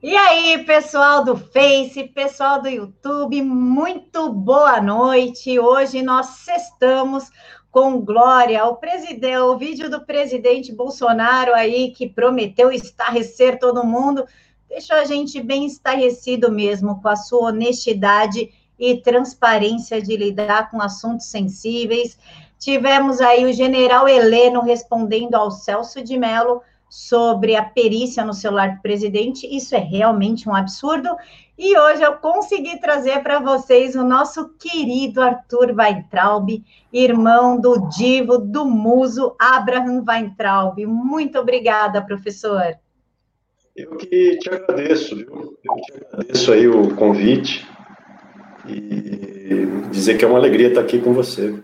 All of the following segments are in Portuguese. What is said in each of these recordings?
E aí, pessoal do Face, pessoal do YouTube, muito boa noite. Hoje nós estamos com glória o presidente, o vídeo do presidente Bolsonaro aí que prometeu estarrecer todo mundo, deixou a gente bem estarrecido mesmo com a sua honestidade e transparência de lidar com assuntos sensíveis. Tivemos aí o general Heleno respondendo ao Celso de Mello sobre a perícia no celular do presidente. Isso é realmente um absurdo. E hoje eu consegui trazer para vocês o nosso querido Arthur Weintraub, irmão do divo, do muso Abraham Weintraub. Muito obrigada, professor. Eu que te agradeço, viu? Eu te agradeço aí o convite e dizer que é uma alegria estar aqui com você.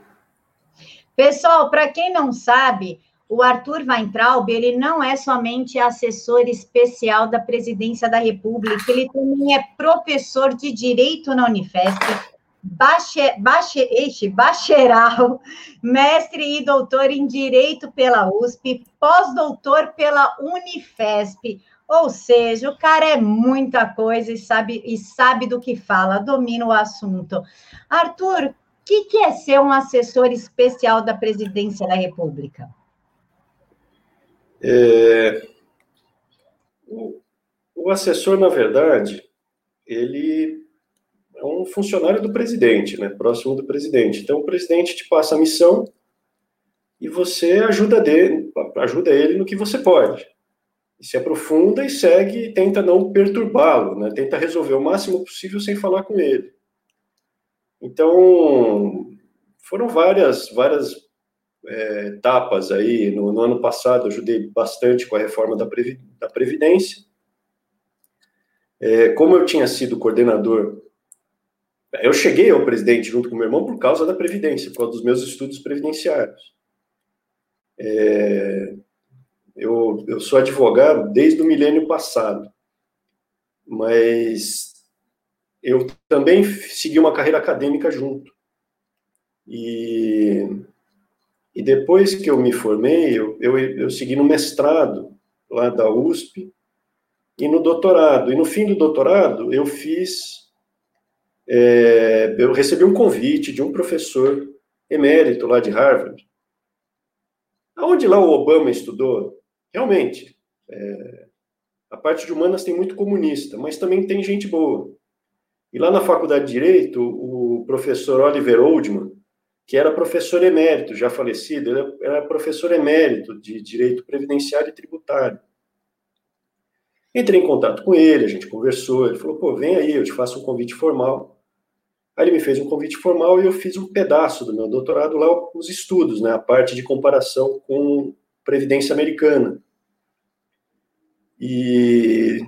Pessoal, para quem não sabe, o Arthur Weintraub, ele não é somente assessor especial da Presidência da República, ele também é professor de Direito na Unifesp, bache, bache, bacharel, mestre e doutor em Direito pela USP, pós-doutor pela Unifesp, ou seja, o cara é muita coisa e sabe, e sabe do que fala, domina o assunto. Arthur, o que, que é ser um assessor especial da Presidência da República? É, o, o assessor, na verdade, ele é um funcionário do presidente, né, próximo do presidente. Então, o presidente te passa a missão e você ajuda, dele, ajuda ele no que você pode. E se aprofunda e segue e tenta não perturbá-lo, né, tenta resolver o máximo possível sem falar com ele. Então, foram várias, várias é, etapas aí. No, no, ano passado, ajudei bastante com a reforma da, Previ, da Previdência. É, como eu tinha sido coordenador, eu cheguei ao presidente junto com meu irmão por causa da Previdência, por causa dos meus estudos previdenciários. É, eu, eu sou advogado desde o milênio passado, mas eu também segui uma carreira acadêmica junto. E e depois que eu me formei, eu, eu, eu segui no mestrado lá da USP e no doutorado. E no fim do doutorado, eu fiz. É, eu recebi um convite de um professor emérito lá de Harvard, aonde lá o Obama estudou. Realmente, é, a parte de humanas tem muito comunista, mas também tem gente boa. E lá na Faculdade de Direito, o professor Oliver Oldman, que era professor emérito, já falecido, ele era professor emérito de Direito Previdenciário e Tributário. Entrei em contato com ele, a gente conversou, ele falou, pô, vem aí, eu te faço um convite formal. Aí ele me fez um convite formal e eu fiz um pedaço do meu doutorado lá, os estudos, né, a parte de comparação com Previdência Americana. E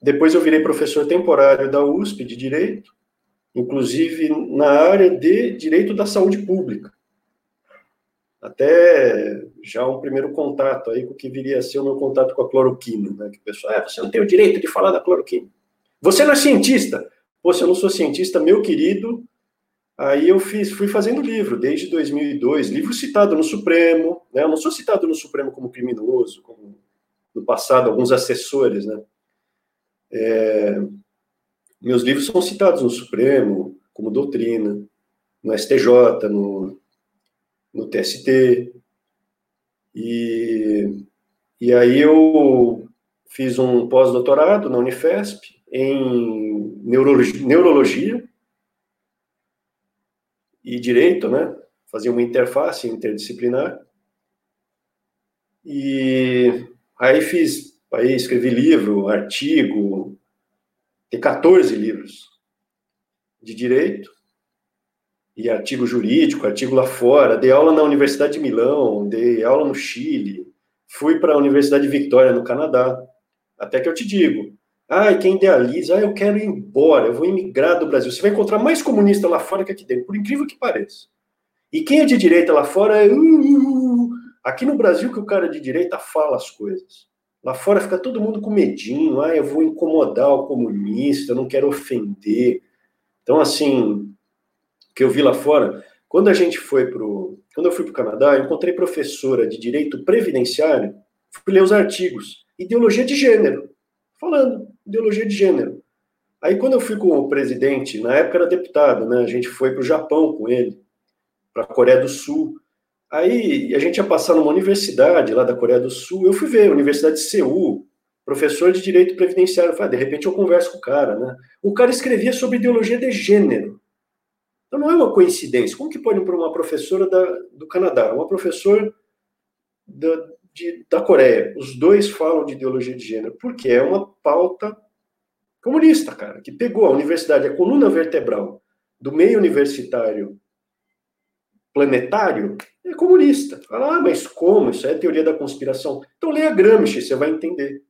depois eu virei professor temporário da USP de Direito, inclusive na área de direito da saúde pública. Até já um primeiro contato aí com o que viria a ser o meu contato com a cloroquina, né? Que o pessoal, ah, você não tem o direito de falar da cloroquina. Você não é cientista. Pô, se eu não sou cientista, meu querido, aí eu fiz, fui fazendo livro desde 2002, livro citado no Supremo, né? Eu não sou citado no Supremo como criminoso, como no passado alguns assessores, né? É, meus livros são citados no Supremo, como doutrina, no STJ, no, no TST. E, e aí eu fiz um pós-doutorado na Unifesp em neurologia, neurologia e direito, né? Fazia uma interface interdisciplinar. E aí fiz, aí escrevi livro, artigo, tem 14 livros de direito e artigo jurídico, artigo lá fora. Dei aula na Universidade de Milão, dei aula no Chile, fui para a Universidade de Victoria, no Canadá. Até que eu te digo, ah, quem idealiza, ah, eu quero ir embora, eu vou emigrar do Brasil. Você vai encontrar mais comunista lá fora que aqui dentro, por incrível que pareça. E quem é de direita lá fora é. Uh, uh, uh. Aqui no Brasil que o cara de direita fala as coisas. Lá fora fica todo mundo com medinho, ah, eu vou incomodar o comunista, eu não quero ofender. Então, assim, que eu vi lá fora, quando a gente foi pro, quando eu fui para o Canadá, eu encontrei professora de direito previdenciário, fui ler os artigos, ideologia de gênero. falando ideologia de gênero. Aí, quando eu fui com o presidente, na época era deputado, né? A gente foi para o Japão com ele, para a Coreia do Sul. Aí a gente ia passar numa universidade lá da Coreia do Sul. Eu fui ver, Universidade de Seul, professor de direito previdenciário. Eu falei, ah, de repente eu converso com o cara, né? O cara escrevia sobre ideologia de gênero. Então não é uma coincidência. Como que pode uma professora da, do Canadá, uma professora da, de, da Coreia, os dois falam de ideologia de gênero? Porque é uma pauta comunista, cara, que pegou a universidade, a coluna vertebral do meio universitário planetário, é comunista. Fala, ah, mas como? Isso é teoria da conspiração. Então leia Gramsci, você vai entender.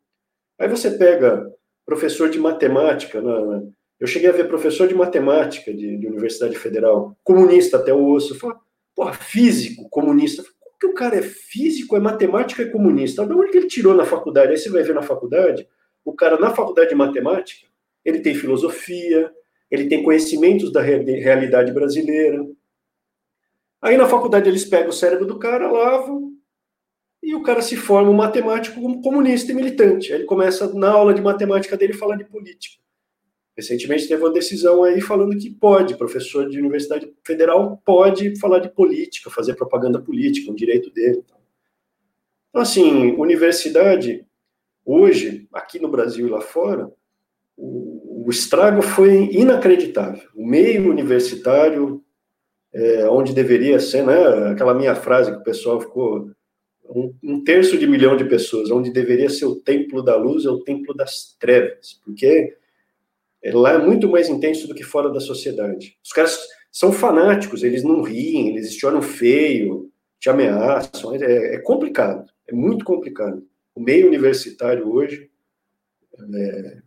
Aí você pega professor de matemática, né? eu cheguei a ver professor de matemática de, de Universidade Federal, comunista até o osso, fala, porra, físico, comunista. Como que o cara é físico, é matemática e é comunista? De onde que ele tirou na faculdade? Aí você vai ver na faculdade, o cara na faculdade de matemática, ele tem filosofia, ele tem conhecimentos da realidade brasileira, Aí na faculdade eles pegam o cérebro do cara, lavam, e o cara se forma um matemático comunista e militante. Aí ele começa, na aula de matemática dele, falar de política. Recentemente teve uma decisão aí falando que pode, professor de universidade federal pode falar de política, fazer propaganda política, um direito dele. Então, assim, universidade, hoje, aqui no Brasil e lá fora, o, o estrago foi inacreditável. O meio universitário é, onde deveria ser, né, aquela minha frase que o pessoal ficou, um, um, terço de milhão de pessoas, onde deveria ser o templo da luz, é o templo das trevas, porque lá é muito mais intenso do que fora da sociedade. Os caras são fanáticos, eles não riem, eles choram feio, te ameaçam, é, é complicado, é muito complicado. O meio universitário hoje é,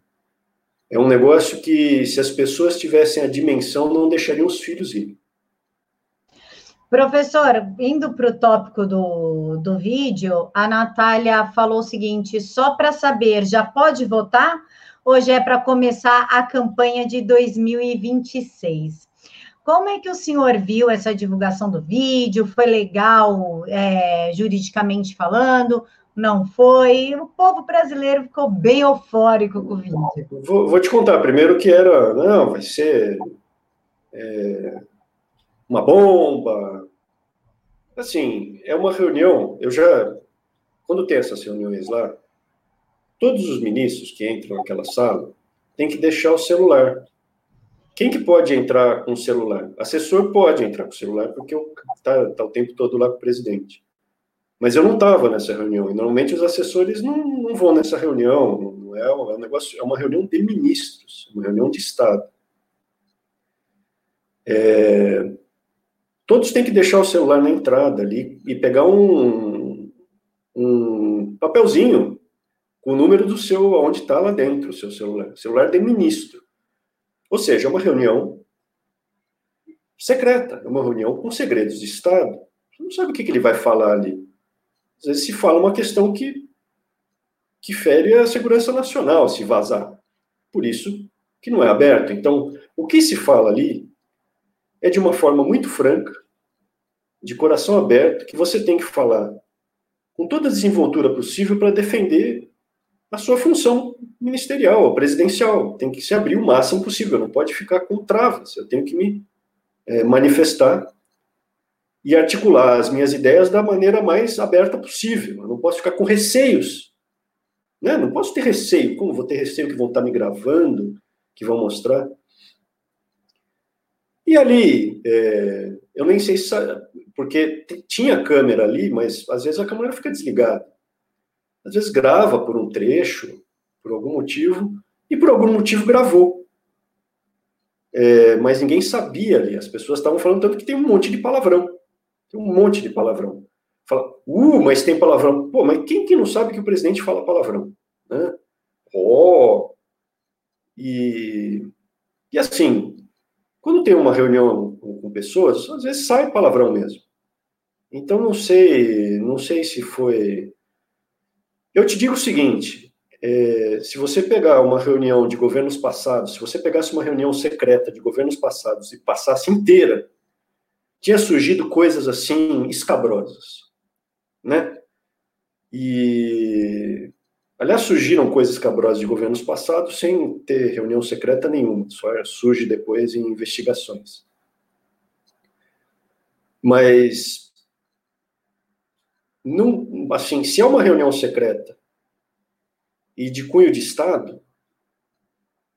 é um negócio que, se as pessoas tivessem a dimensão, não deixariam os filhos ir. Professor, indo para o tópico do, do vídeo, a Natália falou o seguinte: só para saber, já pode votar? Hoje é para começar a campanha de 2026. Como é que o senhor viu essa divulgação do vídeo? Foi legal, é, juridicamente falando? Não foi? O povo brasileiro ficou bem eufórico com o vídeo. Vou, vou te contar primeiro que era, não, vai ser. É uma bomba. Assim, é uma reunião. Eu já, quando tem essas reuniões lá, todos os ministros que entram naquela sala têm que deixar o celular. Quem que pode entrar com o celular? Assessor pode entrar com o celular porque está tá o tempo todo lá com o presidente. Mas eu não estava nessa reunião. E normalmente os assessores não, não vão nessa reunião. Não é, é um negócio, é uma reunião de ministros, uma reunião de Estado. É, todos têm que deixar o celular na entrada ali e pegar um, um papelzinho com o número do seu, onde está lá dentro o seu celular. Celular de ministro. Ou seja, é uma reunião secreta, é uma reunião com segredos de Estado. Você não sabe o que, que ele vai falar ali. Às vezes se fala uma questão que, que fere a segurança nacional, se vazar. Por isso que não é aberto. Então, o que se fala ali é de uma forma muito franca, de coração aberto, que você tem que falar com toda a desenvoltura possível para defender a sua função ministerial, presidencial. Tem que se abrir o máximo possível, não pode ficar com travas. Eu tenho que me é, manifestar e articular as minhas ideias da maneira mais aberta possível. Eu não posso ficar com receios. Né? Não posso ter receio. Como vou ter receio que vão estar me gravando, que vão mostrar? E ali, é, eu nem sei se. Porque tinha câmera ali, mas às vezes a câmera fica desligada. Às vezes grava por um trecho, por algum motivo, e por algum motivo gravou. É, mas ninguém sabia ali. As pessoas estavam falando tanto que tem um monte de palavrão. Tem um monte de palavrão. Fala, uh, mas tem palavrão. Pô, mas quem que não sabe que o presidente fala palavrão? Né? Oh! E, e assim, quando tem uma reunião com pessoas, às vezes sai palavrão mesmo. Então não sei, não sei se foi. Eu te digo o seguinte: é, se você pegar uma reunião de governos passados, se você pegasse uma reunião secreta de governos passados e passasse inteira, tinha surgido coisas assim escabrosas, né? E Aliás, surgiram coisas cabrosas de governos passados sem ter reunião secreta nenhuma, só surge depois em investigações. Mas, não, assim, se é uma reunião secreta e de cunho de Estado,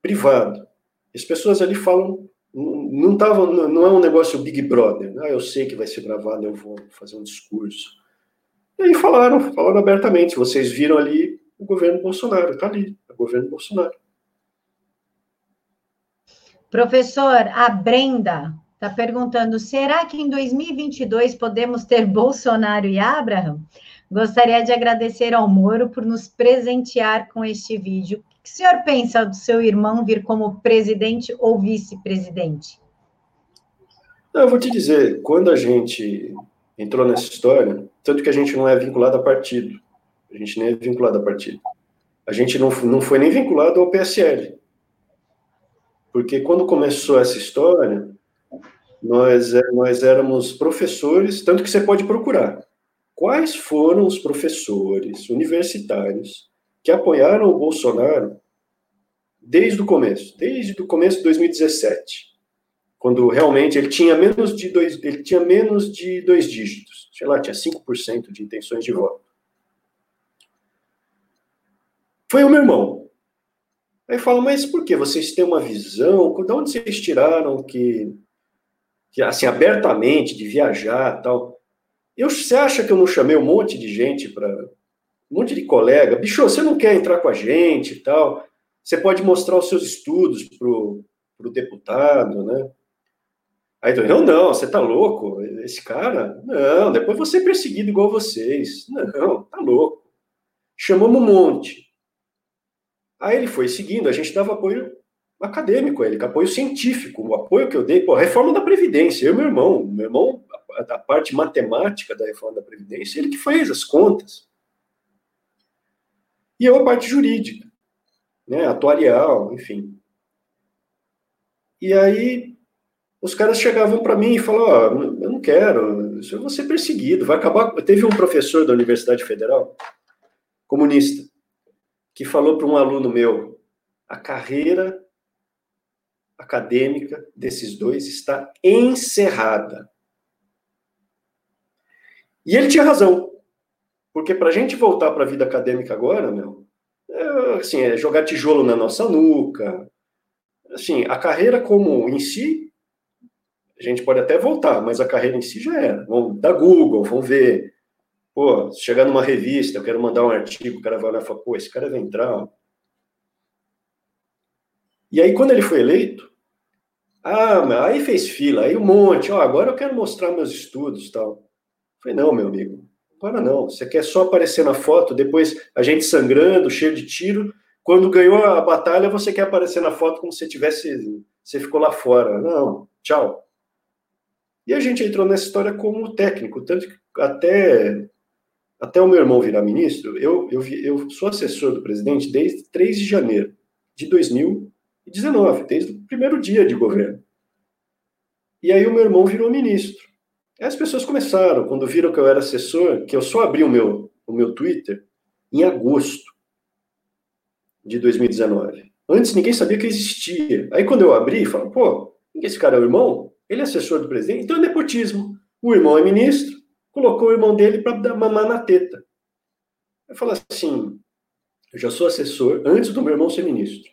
privado, as pessoas ali falam, não, tava, não é um negócio Big Brother, ah, eu sei que vai ser gravado, eu vou fazer um discurso. E aí falaram, falaram abertamente, vocês viram ali o governo Bolsonaro, está ali, é o governo Bolsonaro. Professor, a Brenda está perguntando: será que em 2022 podemos ter Bolsonaro e Abraham? Gostaria de agradecer ao Moro por nos presentear com este vídeo. O que o senhor pensa do seu irmão vir como presidente ou vice-presidente? Eu vou te dizer, quando a gente entrou nessa história, tanto que a gente não é vinculado a partido, a gente nem é vinculado a partido. A gente não, não foi nem vinculado ao PSL. Porque quando começou essa história, nós, é, nós éramos professores, tanto que você pode procurar. Quais foram os professores universitários que apoiaram o Bolsonaro desde o começo, desde o começo de 2017, quando realmente ele tinha menos de dois, ele tinha menos de dois dígitos, sei lá, tinha 5% de intenções de voto foi o meu irmão. Aí fala, mas por que? Vocês têm uma visão? De onde vocês tiraram que, que assim, abertamente, de viajar tal? Eu, você acha que eu não chamei um monte de gente para. Um monte de colega? Bicho, você não quer entrar com a gente e tal? Você pode mostrar os seus estudos pro, pro deputado, né? Aí eu, não, você tá louco? Esse cara? Não, depois você é perseguido igual vocês. Não, tá louco. Chamamos um monte. Aí ele foi seguindo, a gente dava apoio acadêmico a ele, apoio científico, o apoio que eu dei, pô, reforma da Previdência, eu e meu irmão, meu irmão, da parte matemática da reforma da Previdência, ele que fez as contas. E eu a parte jurídica, né, atuarial, enfim. E aí os caras chegavam para mim e falavam, oh, eu não quero, eu vou ser perseguido, vai acabar... Teve um professor da Universidade Federal, comunista, que falou para um aluno meu: a carreira acadêmica desses dois está encerrada. E ele tinha razão, porque para a gente voltar para a vida acadêmica agora, meu, é, assim, é jogar tijolo na nossa nuca. Assim, a carreira como em si, a gente pode até voltar, mas a carreira em si já era. Vamos dar Google, vamos ver Pô, chegar numa revista, eu quero mandar um artigo, o cara vai olhar e fala, pô, esse cara é ventral. E aí, quando ele foi eleito, ah, aí fez fila, aí um monte, ó, agora eu quero mostrar meus estudos tal. Eu falei, não, meu amigo, agora não. Você quer só aparecer na foto, depois a gente sangrando, cheio de tiro. Quando ganhou a batalha, você quer aparecer na foto como se tivesse. Você ficou lá fora. Não, tchau. E a gente entrou nessa história como técnico, tanto que até até o meu irmão virar ministro, eu, eu, eu sou assessor do presidente desde 3 de janeiro de 2019, desde o primeiro dia de governo. E aí o meu irmão virou ministro. Aí as pessoas começaram, quando viram que eu era assessor, que eu só abri o meu, o meu Twitter em agosto de 2019. Antes ninguém sabia que existia. Aí quando eu abri, falaram, pô, esse cara é o irmão? Ele é assessor do presidente? Então é nepotismo. O irmão é ministro, colocou o irmão dele para mamar na teta. Eu falo assim, eu já sou assessor antes do meu irmão ser ministro.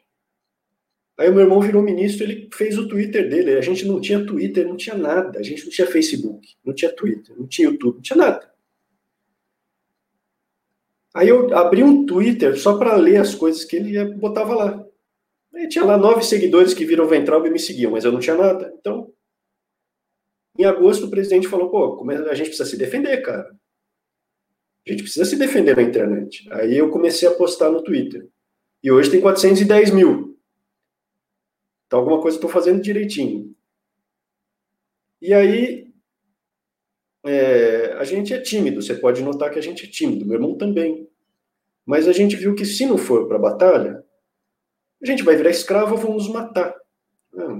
Aí o meu irmão virou ministro, ele fez o Twitter dele. A gente não tinha Twitter, não tinha nada. A gente não tinha Facebook, não tinha Twitter, não tinha YouTube, não tinha nada. Aí eu abri um Twitter só para ler as coisas que ele botava lá. Aí tinha lá nove seguidores que viram Ventral e me seguiam, mas eu não tinha nada. Então, em agosto, o presidente falou: pô, a gente precisa se defender, cara. A gente precisa se defender na internet. Aí eu comecei a postar no Twitter. E hoje tem 410 mil. Então, alguma coisa estou fazendo direitinho. E aí, é, a gente é tímido. Você pode notar que a gente é tímido. Meu irmão também. Mas a gente viu que se não for para a batalha, a gente vai virar escravo ou vão nos matar.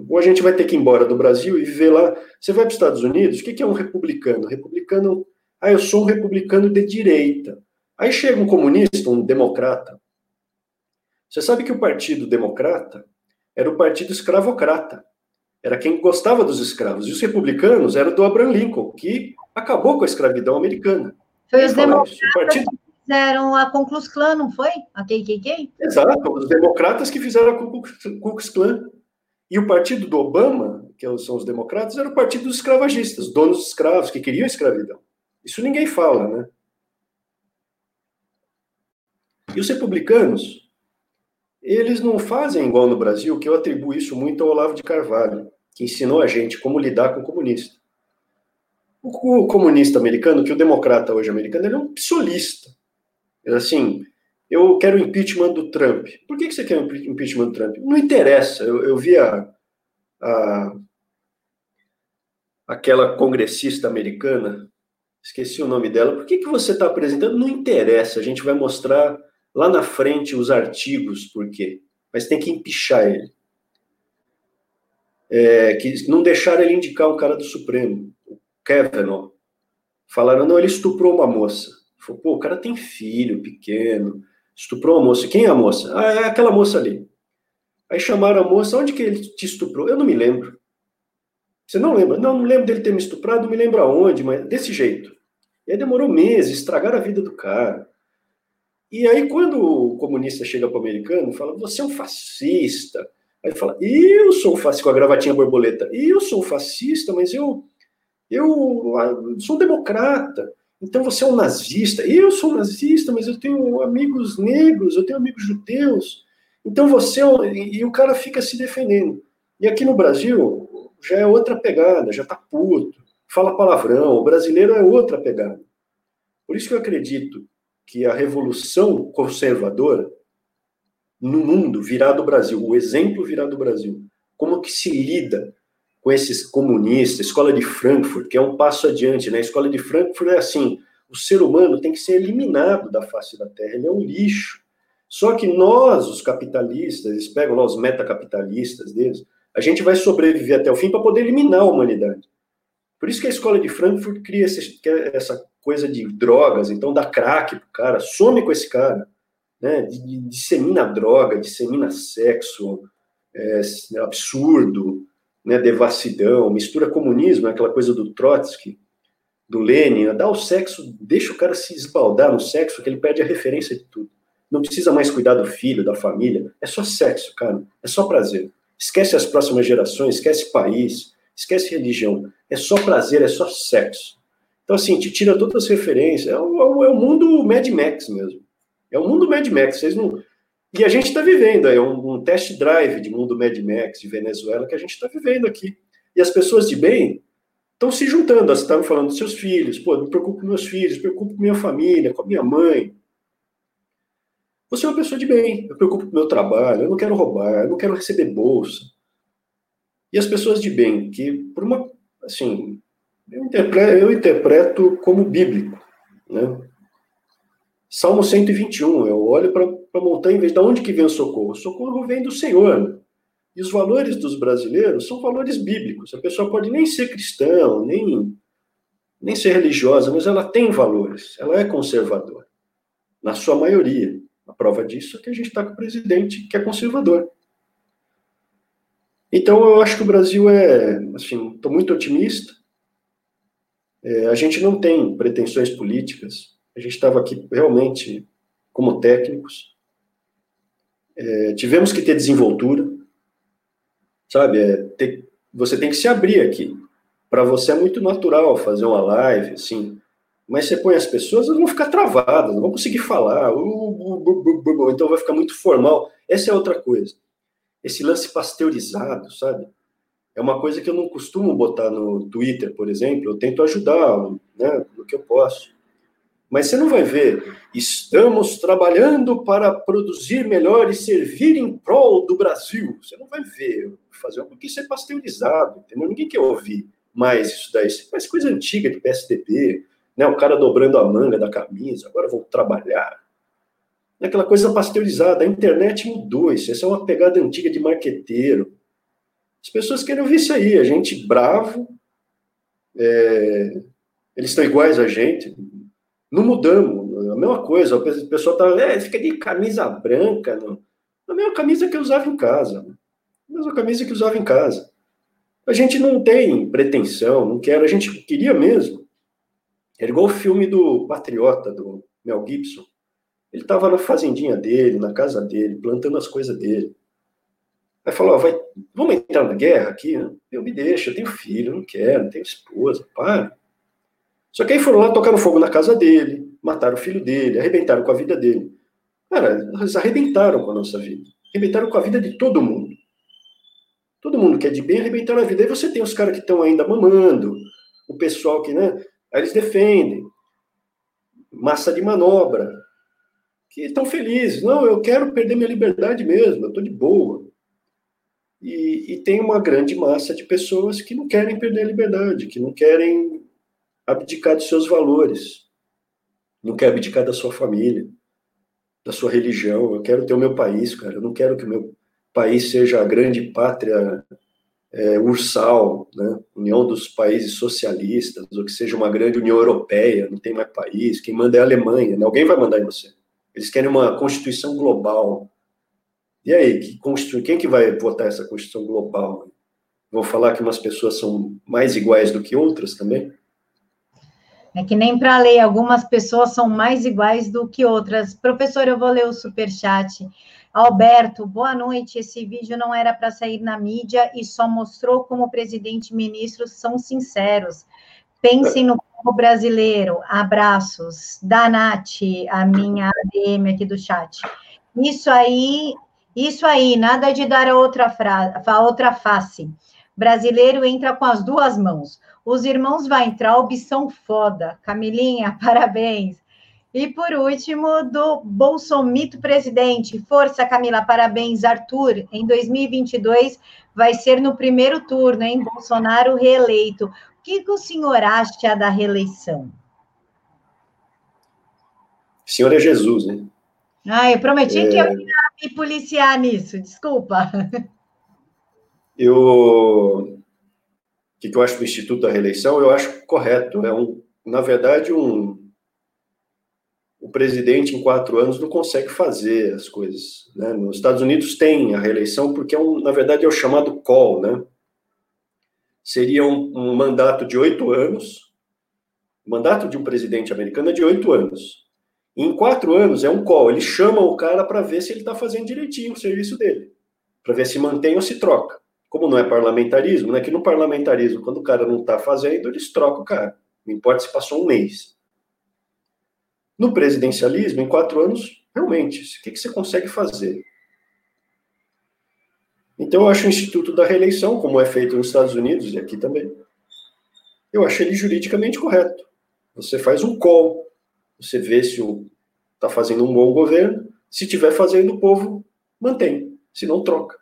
Ou a gente vai ter que ir embora do Brasil e viver lá. Você vai para os Estados Unidos, o que é um republicano? Republicano, ah, eu sou um republicano de direita. Aí chega um comunista, um democrata, Você sabe que o Partido Democrata era o partido escravocrata. Era quem gostava dos escravos. E os republicanos eram do Abraham Lincoln, que acabou com a escravidão americana. Foi os democratas partido... que fizeram a Ku Klux Klan, não foi? A KKK? Exato, os democratas que fizeram a Ku Klux Klan. E o partido do Obama, que são os democratas, era o partido dos escravagistas, donos de escravos, que queriam escravidão. Isso ninguém fala, né? E os republicanos, eles não fazem igual no Brasil, que eu atribuo isso muito ao Olavo de Carvalho, que ensinou a gente como lidar com o comunista. O comunista americano, que o democrata hoje americano, ele é um psolista. É assim, eu quero o impeachment do Trump. Por que, que você quer o impeachment do Trump? Não interessa. Eu, eu vi a, a, aquela congressista americana, esqueci o nome dela. Por que, que você está apresentando? Não interessa. A gente vai mostrar lá na frente os artigos, por quê? Mas tem que empichar ele. É, que não deixaram ele indicar um cara do Supremo, o Kavanaugh. Falaram, não, ele estuprou uma moça. Falou, pô, o cara tem filho pequeno, estuprou uma moça. Quem é a moça? Ah, é aquela moça ali. Aí chamaram a moça, onde que ele te estuprou? Eu não me lembro. Você não lembra? Não, não lembro dele ter me estuprado, não me lembro aonde, mas desse jeito. E aí demorou meses, estragaram a vida do cara. E aí, quando o comunista chega para o americano, fala, você é um fascista. Aí fala, eu sou um fascista, com a gravatinha borboleta. Eu sou um fascista, mas eu, eu sou um democrata. Então você é um nazista. Eu sou um nazista, mas eu tenho amigos negros, eu tenho amigos judeus. Então você é. E o cara fica se defendendo. E aqui no Brasil já é outra pegada, já tá puto, fala palavrão. O brasileiro é outra pegada. Por isso que eu acredito que a revolução conservadora no mundo virá do Brasil, o exemplo virá do Brasil. Como que se lida com esses comunistas, escola de Frankfurt, que é um passo adiante, né? A escola de Frankfurt é assim, o ser humano tem que ser eliminado da face da Terra, ele é um lixo. Só que nós, os capitalistas, eles pegam lá os metacapitalistas deles, a gente vai sobreviver até o fim para poder eliminar a humanidade. Por isso que a escola de Frankfurt cria esse, essa coisa de drogas, então dá crack pro cara, some com esse cara, né? Dissemina droga, dissemina sexo, é, absurdo, né? Devassidão, mistura comunismo, aquela coisa do Trotsky, do Lenin, dá o sexo, deixa o cara se esbaldar no sexo, que ele perde a referência de tudo. Não precisa mais cuidar do filho, da família, é só sexo, cara, é só prazer. Esquece as próximas gerações, esquece país, esquece religião, é só prazer, é só sexo. Então, assim, te tira todas as referências. É o, é o mundo Mad Max mesmo. É o mundo Mad Max. Vocês não. E a gente está vivendo, é um, um test drive de mundo Mad Max, de Venezuela, que a gente está vivendo aqui. E as pessoas de bem estão se juntando. Você estava falando dos seus filhos. Pô, me preocupo com meus filhos, me preocupo com minha família, com a minha mãe. Você é uma pessoa de bem. Eu me preocupo com o meu trabalho, eu não quero roubar, eu não quero receber bolsa. E as pessoas de bem, que por uma, assim, eu interpreto, eu interpreto como bíblico. Né? Salmo 121, eu olho para a montanha e vejo de onde que vem o socorro. O socorro vem do Senhor. E os valores dos brasileiros são valores bíblicos. A pessoa pode nem ser cristã, nem, nem ser religiosa, mas ela tem valores. Ela é conservadora. Na sua maioria. A prova disso é que a gente está com o presidente que é conservador. Então, eu acho que o Brasil é, assim, estou muito otimista. É, a gente não tem pretensões políticas, a gente estava aqui realmente como técnicos. É, tivemos que ter desenvoltura, sabe? É, ter, você tem que se abrir aqui. Para você é muito natural fazer uma live, assim, mas você põe as pessoas, elas vão ficar travadas, não vão conseguir falar, uh, então vai ficar muito formal. Essa é outra coisa. Esse lance pasteurizado, sabe? é uma coisa que eu não costumo botar no Twitter, por exemplo. Eu tento ajudar, né, no que eu posso. Mas você não vai ver, estamos trabalhando para produzir melhor e servir em prol do Brasil. Você não vai ver fazer porque isso é pasteurizado, entendeu? Ninguém quer ouvir mais isso daí. Isso é coisa antiga de PSDB, né? O cara dobrando a manga da camisa, agora vou trabalhar. É aquela coisa pasteurizada. A internet mudou isso. Essa é uma pegada antiga de marqueteiro. As pessoas querem ouvir isso aí, a gente bravo, é, eles estão iguais a gente, não mudamos, a mesma coisa, o pessoal tá, é, fica de camisa branca no, A mesma camisa que eu usava em casa. A mesma camisa que eu usava em casa. A gente não tem pretensão, não quer, a gente queria mesmo. Era igual o filme do Patriota, do Mel Gibson. Ele estava na fazendinha dele, na casa dele, plantando as coisas dele. Aí falou, vai, vamos entrar na guerra aqui? Né? Eu me deixa, eu tenho filho, não quero, não tenho esposa, para. Só que aí foram lá, tocaram fogo na casa dele, mataram o filho dele, arrebentaram com a vida dele. Cara, eles arrebentaram com a nossa vida. Arrebentaram com a vida de todo mundo. Todo mundo quer de bem, arrebentaram a vida. Aí você tem os caras que estão ainda mamando, o pessoal que, né? Aí eles defendem. Massa de manobra. Que estão felizes. Não, eu quero perder minha liberdade mesmo, eu estou de boa. E, e, tem uma grande massa de pessoas que não querem perder a liberdade, que não querem abdicar dos seus valores, não quer abdicar da sua família, da sua religião. Eu quero ter o meu país, cara. Eu não quero que o meu país seja a grande pátria é, ursal, né? União dos países socialistas, ou que seja uma grande União Europeia, não tem mais país. Quem manda é a Alemanha, né? alguém vai mandar em você. Eles querem uma constituição global. E aí, que quem que vai votar essa constituição global? Vão falar que umas pessoas são mais iguais do que outras também? É que nem para ler, algumas pessoas são mais iguais do que outras. Professor, eu vou ler o super chat. Alberto, boa noite. Esse vídeo não era para sair na mídia e só mostrou como o presidente e ministros são sinceros. Pensem no povo brasileiro. Abraços. Da Nath, a minha ADM aqui do chat. Isso aí, isso aí, nada de dar a outra, fra a outra face. Brasileiro entra com as duas mãos. Os irmãos Weintraub são foda. Camilinha, parabéns. E por último, do Bolsomito presidente. Força, Camila, parabéns. Arthur, em 2022 vai ser no primeiro turno, hein? Bolsonaro reeleito. O que, que o senhor acha da reeleição? O senhor é Jesus, né? Ah, eu prometi é... que eu ia me policiar nisso, desculpa. Eu o que, eu acho do Instituto da Reeleição? Eu acho correto. É um, na verdade, um o presidente em quatro anos não consegue fazer as coisas. Né? Nos Estados Unidos tem a reeleição porque é um, na verdade é o chamado call, né? Seria um, um mandato de oito anos. O mandato de um presidente americano é de oito anos. E em quatro anos é um call. Ele chama o cara para ver se ele está fazendo direitinho o serviço dele, para ver se mantém ou se troca. Como não é parlamentarismo, né? Que no parlamentarismo, quando o cara não está fazendo, eles trocam o cara. Não importa se passou um mês. No presidencialismo, em quatro anos, realmente, o que, que você consegue fazer? Então, eu acho o Instituto da Reeleição, como é feito nos Estados Unidos e aqui também, eu acho ele juridicamente correto. Você faz um call, você vê se está fazendo um bom governo, se estiver fazendo, o povo mantém, se não troca.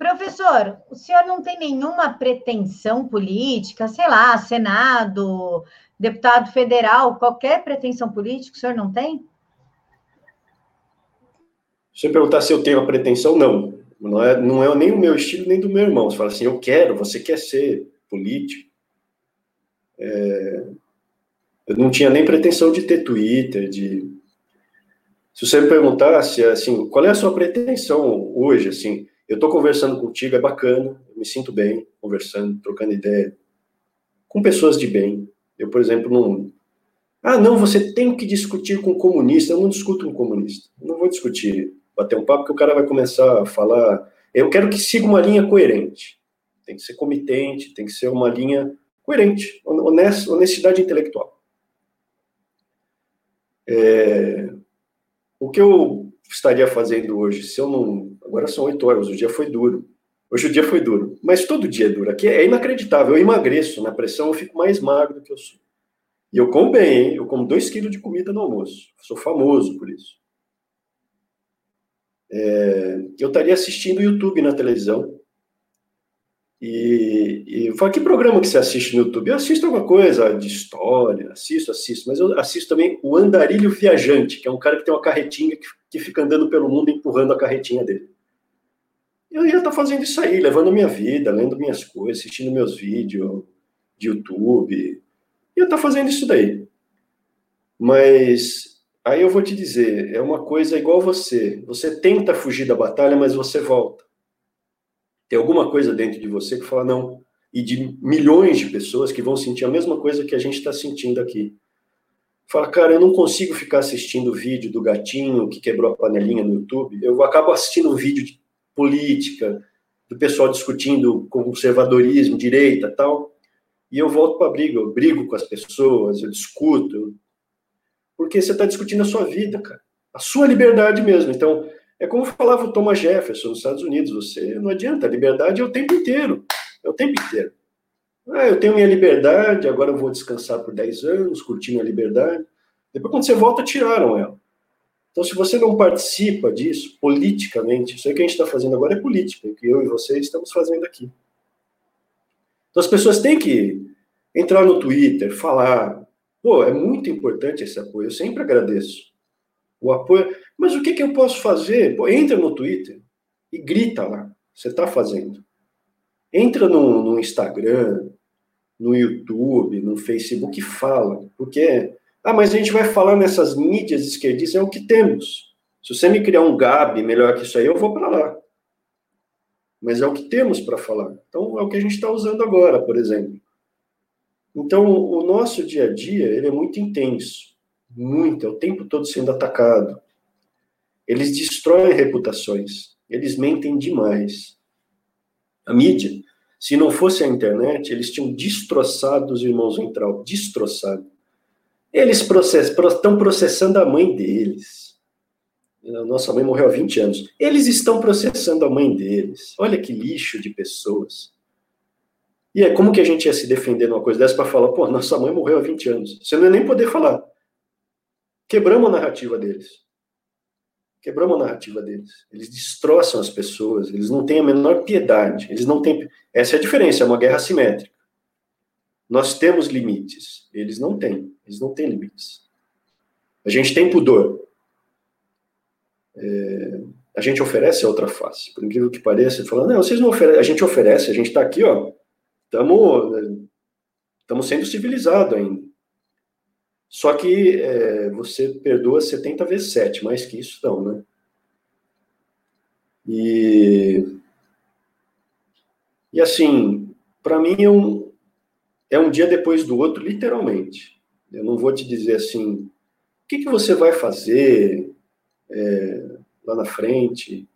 Professor, o senhor não tem nenhuma pretensão política, sei lá, Senado, deputado federal, qualquer pretensão política, o senhor não tem? Se você perguntar se eu tenho a pretensão, não. Não é, não é nem o meu estilo, nem do meu irmão. Você fala assim, eu quero, você quer ser político. É, eu não tinha nem pretensão de ter Twitter, de... Se você me perguntasse, assim, qual é a sua pretensão hoje, assim, eu estou conversando contigo, é bacana, eu me sinto bem conversando, trocando ideia com pessoas de bem. Eu, por exemplo, não. Ah, não, você tem que discutir com comunista. Eu não discuto com comunista. Eu não vou discutir, bater um papo, que o cara vai começar a falar. Eu quero que siga uma linha coerente. Tem que ser comitente, tem que ser uma linha coerente, honestidade intelectual. É... O que eu estaria fazendo hoje se eu não Agora são oito horas, o dia foi duro. Hoje o dia foi duro, mas todo dia é duro. Aqui é inacreditável. Eu emagreço na pressão, eu fico mais magro do que eu sou. E eu como bem, hein? Eu como dois quilos de comida no almoço. sou famoso por isso. É, eu estaria assistindo YouTube na televisão. E, e eu falo, que programa que você assiste no YouTube? Eu assisto alguma coisa de história, assisto, assisto, mas eu assisto também o Andarilho Viajante, que é um cara que tem uma carretinha que, que fica andando pelo mundo empurrando a carretinha dele eu ia estar fazendo isso aí, levando minha vida, lendo minhas coisas, assistindo meus vídeos de YouTube. Ia estar fazendo isso daí. Mas Aí eu vou te dizer, é uma coisa igual você. Você tenta fugir da batalha, mas você volta. Tem alguma coisa dentro de você que fala não. E de milhões de pessoas que vão sentir a mesma coisa que a gente está sentindo aqui. Fala, cara, eu não consigo ficar assistindo o vídeo do gatinho que quebrou a panelinha no YouTube. Eu acabo assistindo um vídeo de política, do pessoal discutindo conservadorismo, direita tal. E eu volto para a briga, eu brigo com as pessoas, eu discuto, porque você está discutindo a sua vida, cara, a sua liberdade mesmo. Então, é como falava o Thomas Jefferson nos Estados Unidos, você não adianta, a liberdade é o tempo inteiro, é o tempo inteiro. Ah, eu tenho minha liberdade, agora eu vou descansar por 10 anos, curtir minha liberdade. Depois, quando você volta, tiraram ela. Então, se você não participa disso politicamente, isso aí que a gente está fazendo agora é política, que eu e você estamos fazendo aqui. Então, as pessoas têm que entrar no Twitter, falar. Pô, é muito importante esse apoio, eu sempre agradeço. O apoio. Mas o que, que eu posso fazer? Pô, entra no Twitter e grita lá. Você está fazendo. Entra no, no Instagram, no YouTube, no Facebook e fala. Porque ah, mas a gente vai falar nessas mídias esquerdistas, é o que temos. Se você me criar um GAB melhor que isso aí, eu vou para lá. Mas é o que temos para falar. Então, é o que a gente está usando agora, por exemplo. Então, o nosso dia a dia, ele é muito intenso. Muito, é o tempo todo sendo atacado. Eles destroem reputações. Eles mentem demais. A mídia, se não fosse a internet, eles tinham destroçado os irmãos Ventral, destroçado. Eles estão processando a mãe deles. Nossa mãe morreu há 20 anos. Eles estão processando a mãe deles. Olha que lixo de pessoas. E é como que a gente ia se defender numa coisa dessa para falar, pô, nossa mãe morreu há 20 anos. Você não ia nem poder falar. Quebramos a narrativa deles. Quebramos a narrativa deles. Eles destroçam as pessoas, eles não têm a menor piedade. Eles não têm. Essa é a diferença, é uma guerra simétrica. Nós temos limites, eles não têm. Eles não têm limites. A gente tem pudor. É, a gente oferece a outra face. Por incrível que pareça, falando, não, vocês não oferecem. A gente oferece, a gente está aqui, ó. Estamos sendo civilizados ainda. Só que é, você perdoa 70 vezes 7, mais que isso não, né? E, e assim, para mim é um, é um dia depois do outro, literalmente. Eu não vou te dizer assim, o que, que você vai fazer é, lá na frente?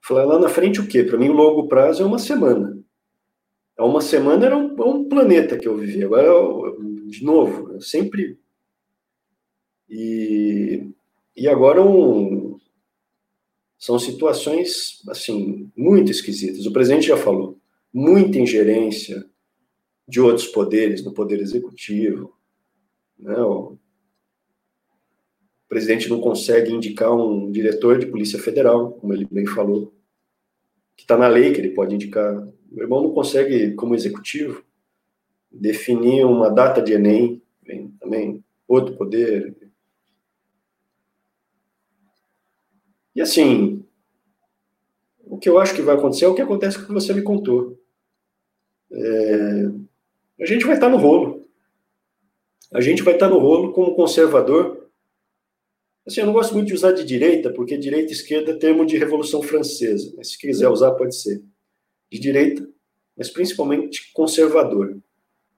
Falar lá na frente o quê? Para mim, o longo prazo é uma semana. Há uma semana era um, um planeta que eu vivi. Agora, de novo, eu sempre. E, e agora um, são situações assim muito esquisitas. O presidente já falou, muita ingerência de outros poderes no poder executivo, né? O presidente não consegue indicar um diretor de Polícia Federal, como ele bem falou, que está na lei que ele pode indicar. Meu irmão não consegue, como executivo, definir uma data de Enem, também outro poder. E assim, o que eu acho que vai acontecer é o que acontece com o que você me contou. É, a gente vai estar no rolo a gente vai estar no rolo como conservador. Assim, eu não gosto muito de usar de direita, porque direita e esquerda é termo de Revolução Francesa. Mas se quiser usar, pode ser. De direita, mas principalmente conservador.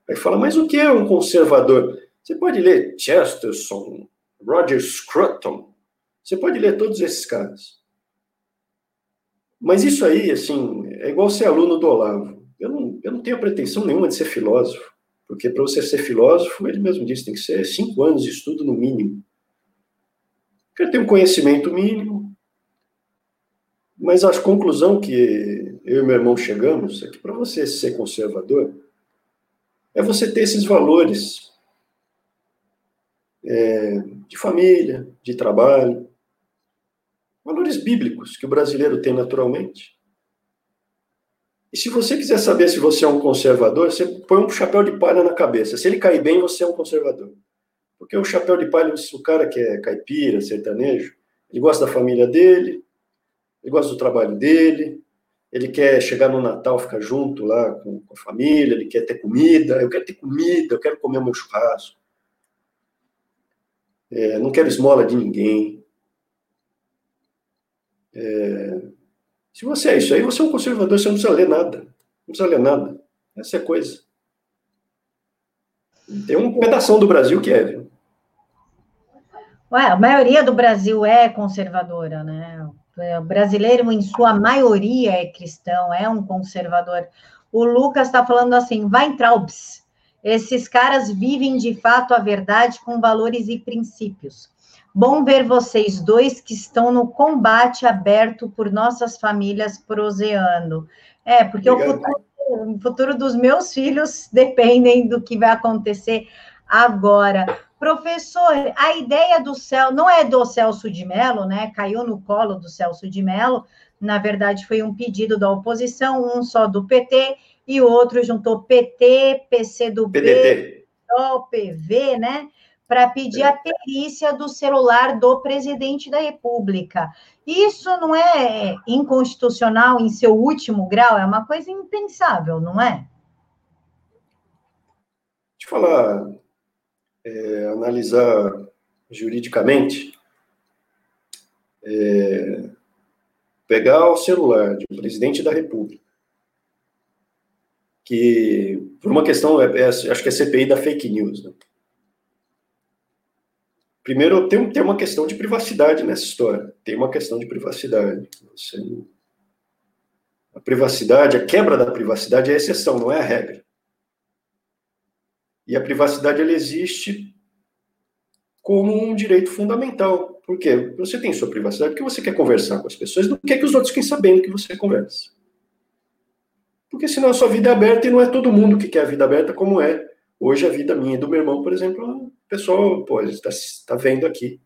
Aí fala, mas o que é um conservador? Você pode ler Chesterton, Roger Scruton, você pode ler todos esses caras. Mas isso aí, assim, é igual ser aluno do Olavo. Eu não, eu não tenho pretensão nenhuma de ser filósofo. Porque para você ser filósofo, ele mesmo disse, tem que ser cinco anos de estudo no mínimo. Porque tem um conhecimento mínimo. Mas a conclusão que eu e meu irmão chegamos é que para você ser conservador, é você ter esses valores é, de família, de trabalho, valores bíblicos que o brasileiro tem naturalmente. E se você quiser saber se você é um conservador, você põe um chapéu de palha na cabeça. Se ele cair bem, você é um conservador. Porque o chapéu de palha, o cara que é caipira, sertanejo, ele gosta da família dele, ele gosta do trabalho dele, ele quer chegar no Natal, ficar junto lá com, a família, ele quer ter comida, eu quero ter comida, eu quero comer o meu churrasco. é, não quero esmola de ninguém. É, se você é isso aí, você é um conservador, você não precisa ler nada. Não precisa ler nada. Essa é a coisa. Tem um pedaço do Brasil que é, viu? Ué, a maioria do Brasil é conservadora, né? O brasileiro, em sua maioria, é cristão, é um conservador. O Lucas está falando assim, vai Traubs. Esses caras vivem de fato a verdade com valores e princípios. Bom ver vocês dois que estão no combate aberto por nossas famílias proseando. É, porque o futuro, o futuro dos meus filhos dependem do que vai acontecer agora. Professor, a ideia do céu não é do Celso de Mello, né? Caiu no colo do Celso de Mello. Na verdade, foi um pedido da oposição, um só do PT e o outro juntou PT, PC do B, PV, né? Para pedir a perícia do celular do presidente da República. Isso não é inconstitucional em seu último grau? É uma coisa impensável, não é? Deixa eu falar, é, analisar juridicamente, é, pegar o celular de um presidente da República, que, por uma questão, é, é, acho que é CPI da fake news, né? Primeiro, tem, tem uma questão de privacidade nessa história. Tem uma questão de privacidade. Você, a privacidade, a quebra da privacidade é a exceção, não é a regra. E a privacidade ela existe como um direito fundamental. Por quê? Você tem sua privacidade porque você quer conversar com as pessoas, não quer que os outros fiquem sabendo que você conversa. Porque senão a sua vida é aberta e não é todo mundo que quer a vida aberta como é hoje a vida minha e do meu irmão, por exemplo. O pessoal, pô, está tá vendo aqui.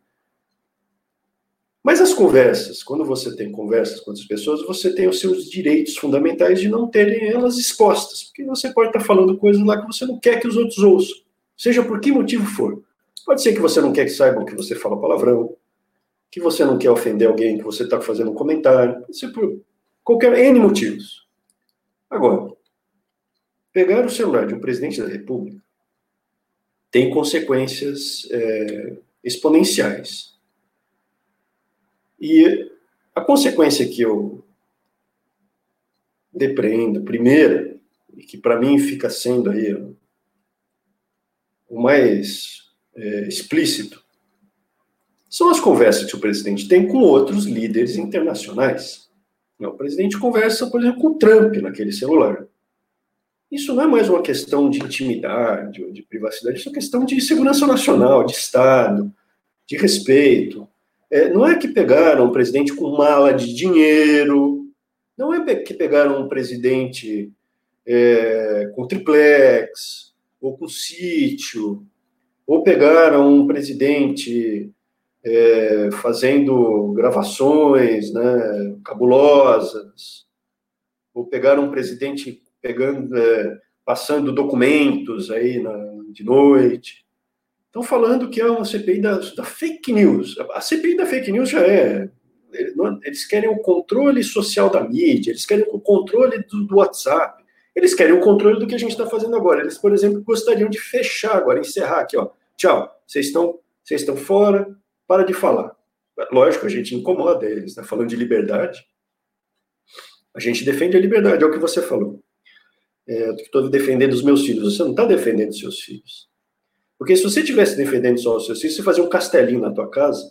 Mas as conversas, quando você tem conversas com outras pessoas, você tem os seus direitos fundamentais de não terem elas expostas. Porque você pode estar falando coisas lá que você não quer que os outros ouçam. Seja por que motivo for. Pode ser que você não quer que saibam que você fala palavrão, que você não quer ofender alguém, que você está fazendo um comentário. Pode ser por qualquer N motivos. Agora, pegar o celular de um presidente da República tem consequências é, exponenciais. E a consequência que eu depreendo, primeira, e que para mim fica sendo aí o mais é, explícito, são as conversas que o presidente tem com outros líderes internacionais. O presidente conversa, por exemplo, com o Trump naquele celular. Isso não é mais uma questão de intimidade ou de privacidade, isso é questão de segurança nacional, de Estado, de respeito, é, não é que pegaram um presidente com mala de dinheiro, não é que pegaram um presidente é, com triplex, ou com sítio, ou pegaram um presidente é, fazendo gravações né, cabulosas, ou pegaram um presidente pegando, é, passando documentos aí na, de noite. Estão falando que é uma CPI da, da, fake news. A CPI da fake news já é. Eles querem o controle social da mídia, eles querem o controle do, do WhatsApp, eles querem o controle do que a gente está fazendo agora. Eles, por exemplo, gostariam de fechar agora, encerrar aqui, ó. Tchau, vocês estão, vocês estão fora, para de falar. Lógico, a gente incomoda eles, está falando de liberdade. A gente defende a liberdade, é o que você falou. É, estou defendendo os meus filhos. Você não está defendendo seus filhos. Porque se você estivesse defendendo só os seus filhos, você fazia um castelinho na tua casa,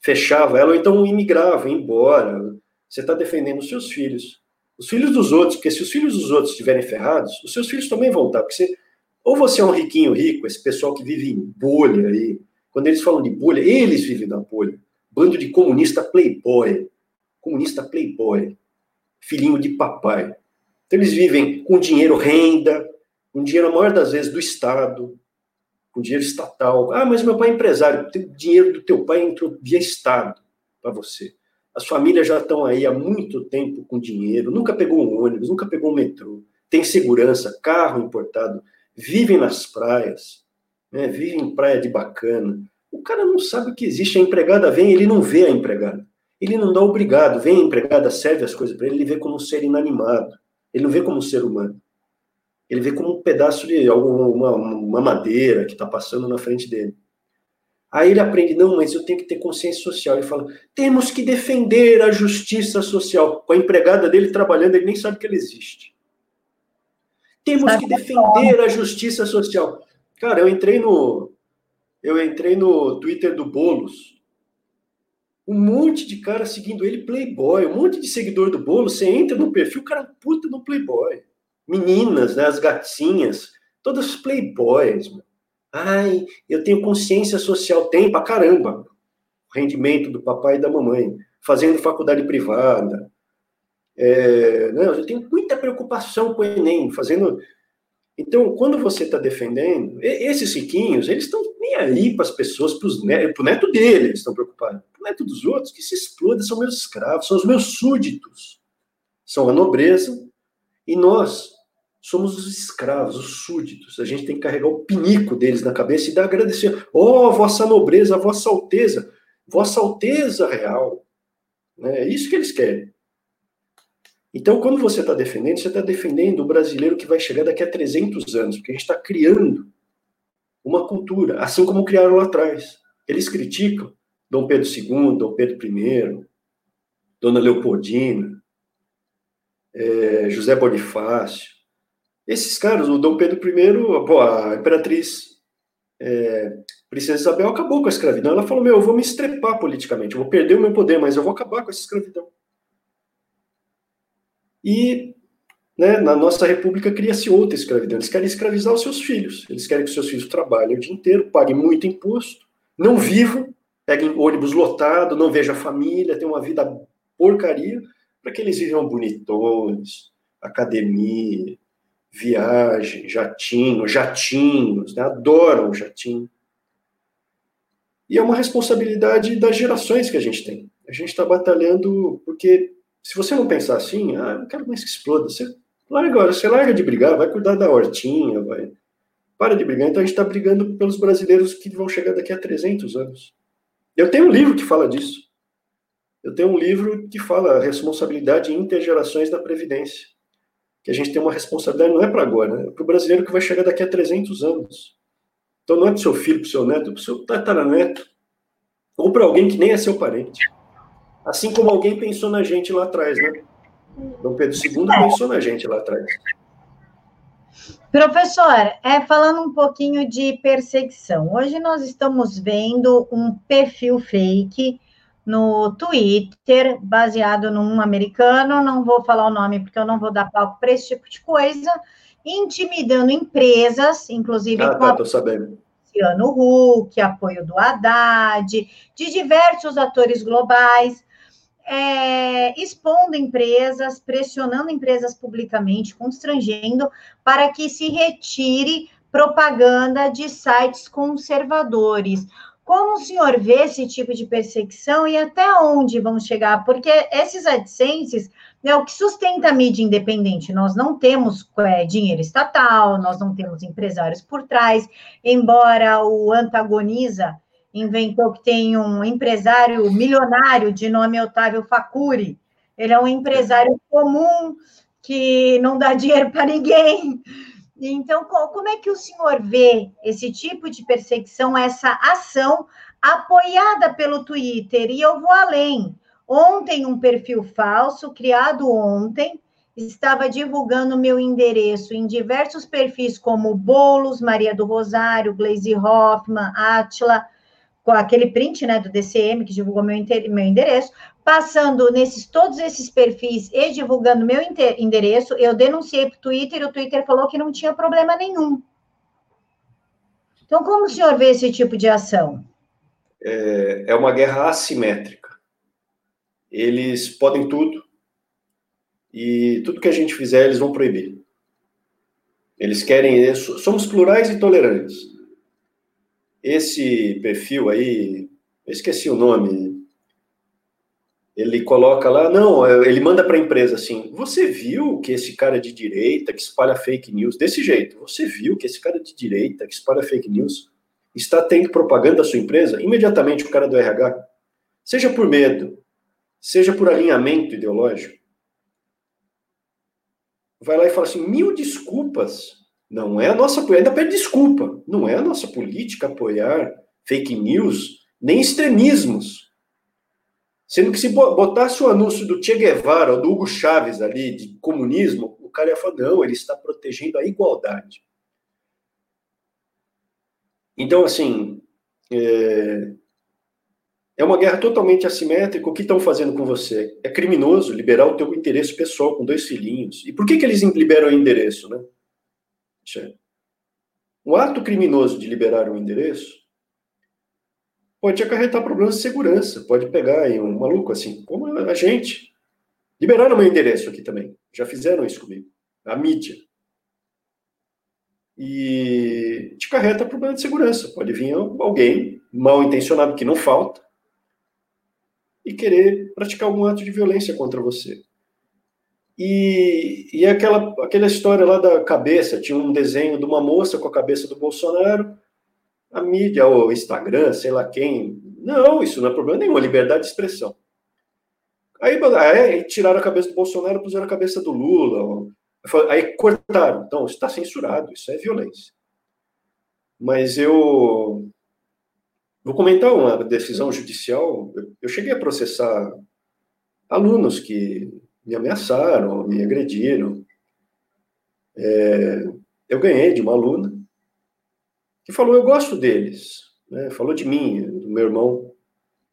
fechava ela, ou então imigrava, ia embora. Você está defendendo os seus filhos. Os filhos dos outros, porque se os filhos dos outros estiverem ferrados, os seus filhos também vão estar. Porque você, ou você é um riquinho rico, esse pessoal que vive em bolha aí. Quando eles falam de bolha, eles vivem na bolha. Bando de comunista playboy. Comunista playboy. Filhinho de papai. Então eles vivem com dinheiro renda, com dinheiro, a maior das vezes, do Estado, com dinheiro estatal. Ah, mas meu pai é empresário. O dinheiro do teu pai entrou via Estado para você. As famílias já estão aí há muito tempo com dinheiro, nunca pegou um ônibus, nunca pegou um metrô, tem segurança, carro importado, vivem nas praias, né, vivem em praia de bacana. O cara não sabe o que existe. A empregada vem, ele não vê a empregada. Ele não dá obrigado. Vem a empregada, serve as coisas para ele, ele vê como um ser inanimado. Ele não vê como um ser humano ele vê como um pedaço de alguma uma madeira que está passando na frente dele. Aí ele aprende, não, mas eu tenho que ter consciência social. Ele fala, temos que defender a justiça social. Com a empregada dele trabalhando, ele nem sabe que ela existe. Temos que defender a justiça social. Cara, eu entrei no eu entrei no Twitter do Bolos. Um monte de cara seguindo ele, Playboy, um monte de seguidor do Bolos. Você entra no perfil, o cara é puta no Playboy. Meninas, né, as gatinhas, todas Playboys. Mano. Ai, eu tenho consciência social. Tem pra caramba. Rendimento do papai e da mamãe. Fazendo faculdade privada. É, não, eu tenho muita preocupação com o Enem, fazendo. Então, quando você está defendendo, esses riquinhos, eles estão aí para as pessoas, para o neto, neto dele, eles estão preocupados. Para o neto dos outros, que se exploda, são meus escravos, são os meus súditos. São a nobreza e nós, somos os escravos, os súditos. A gente tem que carregar o pinico deles na cabeça e dar agradecer. Oh, vossa nobreza, vossa alteza, vossa alteza real. Né? É isso que eles querem. Então, quando você está defendendo, você está defendendo o brasileiro que vai chegar daqui a 300 anos, porque a gente está criando uma cultura, assim como criaram lá atrás. Eles criticam Dom Pedro II, Dom Pedro I, Dona Leopoldina, é, José Bonifácio, esses caras, o Dom Pedro I, a imperatriz é, Princesa Isabel acabou com a escravidão. Ela falou: Meu, eu vou me estrepar politicamente, eu vou perder o meu poder, mas eu vou acabar com essa escravidão. E né, na nossa república cria-se outra escravidão. Eles querem escravizar os seus filhos. Eles querem que os seus filhos trabalhem o dia inteiro, paguem muito imposto, não vivam, peguem ônibus lotado, não vejam a família, tenham uma vida porcaria, para que eles vivam bonitões, academia, viagem, jatinho, jatinhos, né? adoram o jatinho. E é uma responsabilidade das gerações que a gente tem. A gente está batalhando porque se você não pensar assim, ah, não quero mais que exploda, você larga, você larga de brigar, vai cuidar da hortinha, vai. Para de brigar. Então a gente está brigando pelos brasileiros que vão chegar daqui a 300 anos. Eu tenho um livro que fala disso. Eu tenho um livro que fala responsabilidade intergerações da Previdência que a gente tem uma responsabilidade, não é para agora, né? é para o brasileiro que vai chegar daqui a 300 anos. Então não é para o seu filho, para o seu neto, é para o seu tataraneto, ou para alguém que nem é seu parente. Assim como alguém pensou na gente lá atrás, né? Dom Pedro II pensou na gente lá atrás. Professor, é, falando um pouquinho de perseguição, hoje nós estamos vendo um perfil fake no Twitter, baseado num americano, não vou falar o nome porque eu não vou dar palco para esse tipo de coisa, intimidando empresas, inclusive ah, com tá, tô sabendo. Luciano Huck, apoio do Haddad, de diversos atores globais, é, expondo empresas, pressionando empresas publicamente, constrangendo para que se retire propaganda de sites conservadores. Como o senhor vê esse tipo de perseguição e até onde vão chegar? Porque esses AdSenses é o que sustenta a mídia independente. Nós não temos é, dinheiro estatal, nós não temos empresários por trás, embora o Antagoniza inventou que tem um empresário milionário de nome Otávio Facuri. Ele é um empresário comum que não dá dinheiro para ninguém, então, como é que o senhor vê esse tipo de perseguição, essa ação apoiada pelo Twitter? E eu vou além. Ontem, um perfil falso, criado ontem, estava divulgando meu endereço em diversos perfis, como Bolos, Maria do Rosário, Glaze Hoffman, Atila, com aquele print né, do DCM que divulgou meu, meu endereço, passando nesses todos esses perfis e divulgando meu endereço, eu denunciei para o Twitter e o Twitter falou que não tinha problema nenhum. Então, como o senhor vê esse tipo de ação? É, é uma guerra assimétrica. Eles podem tudo e tudo que a gente fizer eles vão proibir. Eles querem. Somos plurais e tolerantes. Esse perfil aí, eu esqueci o nome, ele coloca lá, não, é, ele manda para a empresa assim: você viu que esse cara de direita que espalha fake news desse jeito? Você viu que esse cara de direita que espalha fake news está tendo propaganda da sua empresa? Imediatamente o cara do RH, seja por medo, seja por alinhamento ideológico, vai lá e fala assim: mil desculpas. Não é a nossa ainda pede desculpa. Não é a nossa política apoiar fake news, nem extremismos. Sendo que se botasse o anúncio do Che Guevara ou do Hugo Chávez ali, de comunismo, o cara ia falar, não, ele está protegendo a igualdade. Então, assim, é, é uma guerra totalmente assimétrica. O que estão fazendo com você? É criminoso liberar o teu interesse pessoal com dois filhinhos. E por que, que eles liberam o endereço, né? O ato criminoso de liberar o endereço pode acarretar problemas de segurança, pode pegar aí um maluco assim, como a gente. Liberaram meu endereço aqui também. Já fizeram isso comigo. A mídia. E te carreta problema de segurança. Pode vir alguém mal intencionado, que não falta, e querer praticar algum ato de violência contra você. E, e aquela, aquela história lá da cabeça, tinha um desenho de uma moça com a cabeça do Bolsonaro, a mídia, o Instagram, sei lá quem. Não, isso não é problema nenhum, é liberdade de expressão. Aí, tiraram a cabeça do Bolsonaro puseram a cabeça do Lula. Aí cortaram. Então, está censurado, isso é violência. Mas eu vou comentar uma decisão judicial. Eu cheguei a processar alunos que me ameaçaram, me agrediram. É, eu ganhei de uma aluna que falou: Eu gosto deles. Né? Falou de mim, do meu irmão.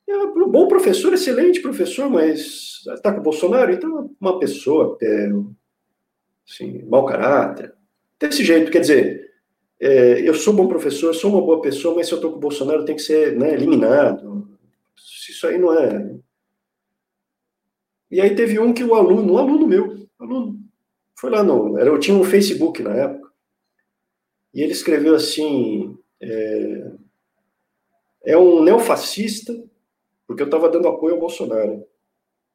É um bom professor, excelente professor, mas está com o Bolsonaro, então uma pessoa é, assim, mau caráter. Desse jeito, quer dizer, é, eu sou bom professor, sou uma boa pessoa, mas se eu estou com o Bolsonaro, tem que ser né, eliminado. Isso aí não é. E aí teve um que o aluno, um aluno meu, aluno, foi lá no. Era, eu tinha um Facebook na época. E ele escreveu assim: é, é um neofascista, porque eu estava dando apoio ao Bolsonaro.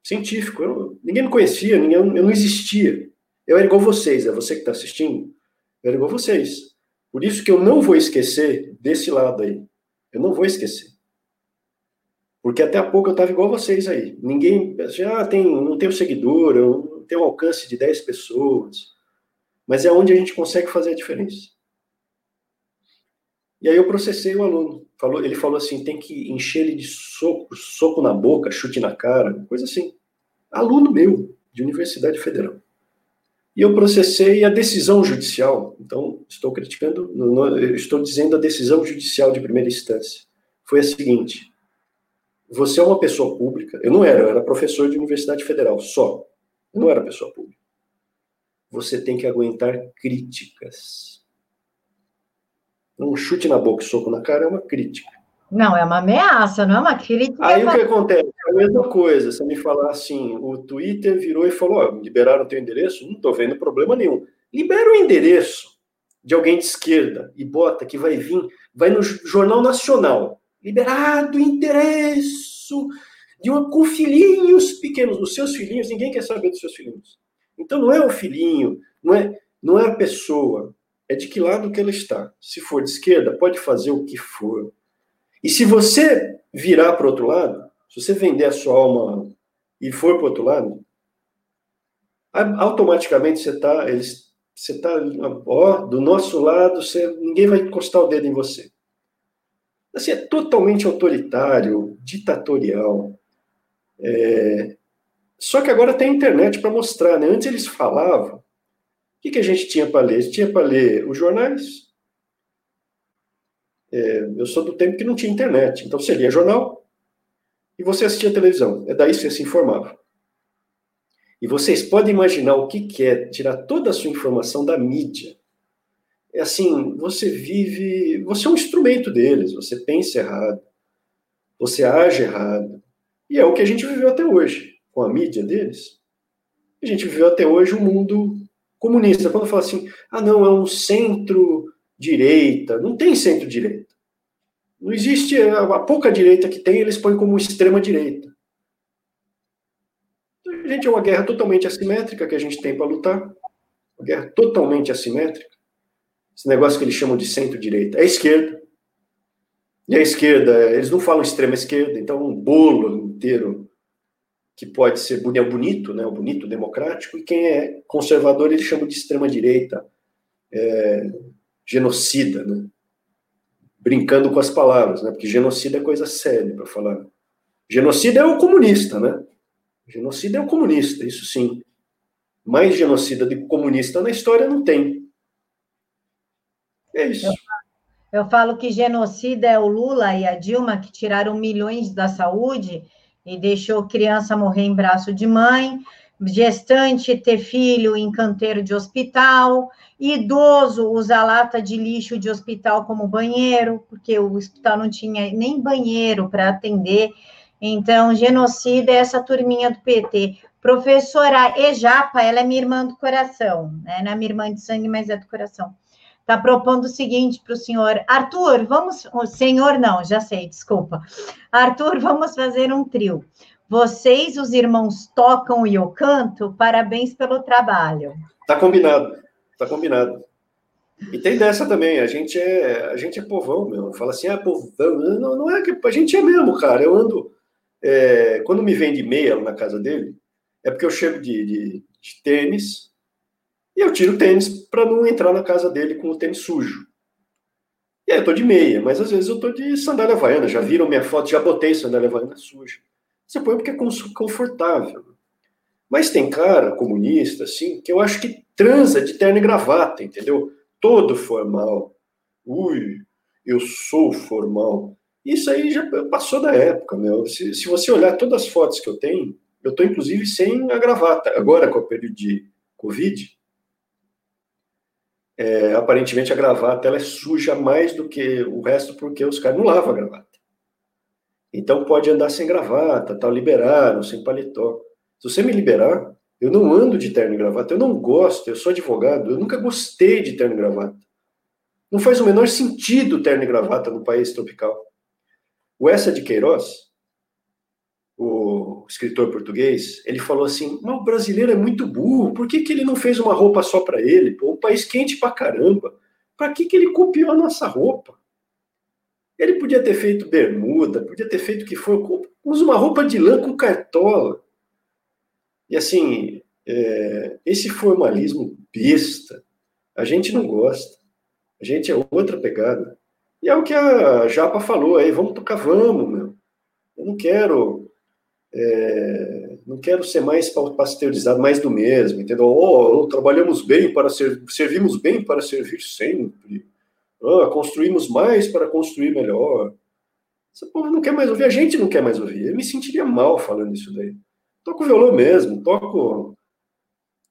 Científico, eu, ninguém me conhecia, ninguém, eu não existia. Eu era igual vocês, é você que está assistindo? Eu era igual vocês. Por isso que eu não vou esquecer desse lado aí. Eu não vou esquecer. Porque até há pouco eu estava igual vocês aí. Ninguém. Assim, ah, tem, não tenho seguidor, eu não tenho alcance de 10 pessoas. Mas é onde a gente consegue fazer a diferença. E aí eu processei o aluno. Falou, ele falou assim: tem que encher ele de soco, soco na boca, chute na cara, coisa assim. Aluno meu, de Universidade Federal. E eu processei a decisão judicial. Então, estou criticando, estou dizendo a decisão judicial de primeira instância. Foi a seguinte: você é uma pessoa pública. Eu não era, eu era professor de Universidade Federal, só. Eu não era pessoa pública. Você tem que aguentar críticas um chute na boca e soco na cara é uma crítica. Não, é uma ameaça, não é uma crítica. Aí o que acontece? É a mesma coisa. Você me falar assim, o Twitter virou e falou: ó, liberaram o teu endereço? Não estou vendo problema nenhum. Libera o endereço de alguém de esquerda e bota que vai vir, vai no Jornal Nacional. Liberado endereço de uma, com filhinhos pequenos. Os seus filhinhos, ninguém quer saber dos seus filhinhos. Então não é o filhinho, não é, não é a pessoa, é de que lado que ela está. Se for de esquerda, pode fazer o que for. E se você virar para o outro lado, se você vender a sua alma e for para o outro lado, automaticamente você está você tá, ó, do nosso lado, você, ninguém vai encostar o dedo em você. Assim, é totalmente autoritário, ditatorial. É... Só que agora tem internet para mostrar, né? Antes eles falavam, que, que a gente tinha para ler? A gente tinha para ler os jornais. É, eu sou do tempo que não tinha internet, então você lia jornal e você assistia televisão. É daí que você se informava. E vocês podem imaginar o que, que é tirar toda a sua informação da mídia. É assim, você vive, você é um instrumento deles, você pensa errado, você age errado. E é o que a gente viveu até hoje, com a mídia deles. A gente viveu até hoje um mundo comunista. Quando fala assim, ah, não, é um centro-direita. Não tem centro-direita. Não existe, a pouca direita que tem, eles põem como extrema-direita. A gente é uma guerra totalmente assimétrica que a gente tem para lutar. Uma guerra totalmente assimétrica. Esse negócio que eles chamam de centro-direita. É esquerda. E a esquerda, eles não falam extrema-esquerda, então um bolo inteiro que pode ser é bonito, né, o bonito democrático, e quem é conservador ele chama de extrema direita, é, genocida, né? brincando com as palavras, né? Porque genocida é coisa séria para falar. Genocida é o comunista, né? Genocida é o comunista, isso sim. Mais genocida que comunista na história não tem. Eu, eu falo que genocida é o Lula e a Dilma que tiraram milhões da saúde e deixou criança morrer em braço de mãe, gestante ter filho em canteiro de hospital, idoso usar lata de lixo de hospital como banheiro, porque o hospital não tinha nem banheiro para atender. Então, genocida é essa turminha do PT. Professora Ejapa, ela é minha irmã do coração, né? Não é minha irmã de sangue, mas é do coração. Está propondo o seguinte para o senhor, Arthur, vamos, o senhor não, já sei, desculpa. Arthur, vamos fazer um trio. Vocês, os irmãos, tocam e eu canto. Parabéns pelo trabalho. Tá combinado, tá combinado. E tem dessa também, a gente é, a gente é povão, meu. Fala assim, ah, povão. Não, não é que a gente é mesmo, cara. Eu ando. É, quando me vende meia na casa dele, é porque eu chego de, de, de tênis e eu tiro o tênis para não entrar na casa dele com o tênis sujo. E aí eu tô de meia, mas às vezes eu tô de sandália havaiana. Já viram minha foto? Já botei sandália havaiana suja. Você põe porque é confortável. Mas tem cara comunista, assim, que eu acho que transa de terno e gravata, entendeu? Todo formal. Ui, eu sou formal. Isso aí já passou da época, meu. Se, se você olhar todas as fotos que eu tenho, eu estou inclusive sem a gravata. Agora, com o período de Covid, é, aparentemente a gravata ela é suja mais do que o resto, porque os caras não lavam a gravata. Então pode andar sem gravata, tal, liberado, sem paletó. Se você me liberar, eu não ando de terno e gravata, eu não gosto, eu sou advogado, eu nunca gostei de terno e gravata. Não faz o menor sentido terno e gravata no país tropical. O Essa de Queiroz, o escritor português, ele falou assim: o brasileiro é muito burro, por que, que ele não fez uma roupa só para ele? Pô, um país quente pra caramba. Para que, que ele copiou a nossa roupa? Ele podia ter feito bermuda, podia ter feito o que for. Usa uma roupa de lã com cartola. E assim, é, esse formalismo besta, a gente não gosta. A gente é outra pegada. E é o que a Japa falou aí, vamos tocar, vamos, meu. Eu não quero. É, não quero ser mais pasteurizado, mais do mesmo, entendeu? Oh, trabalhamos bem para ser, servimos bem para servir sempre. Ah, construímos mais para construir melhor. Esse povo não quer mais ouvir, a gente não quer mais ouvir. Eu me sentiria mal falando isso daí. Toco violão mesmo, toco.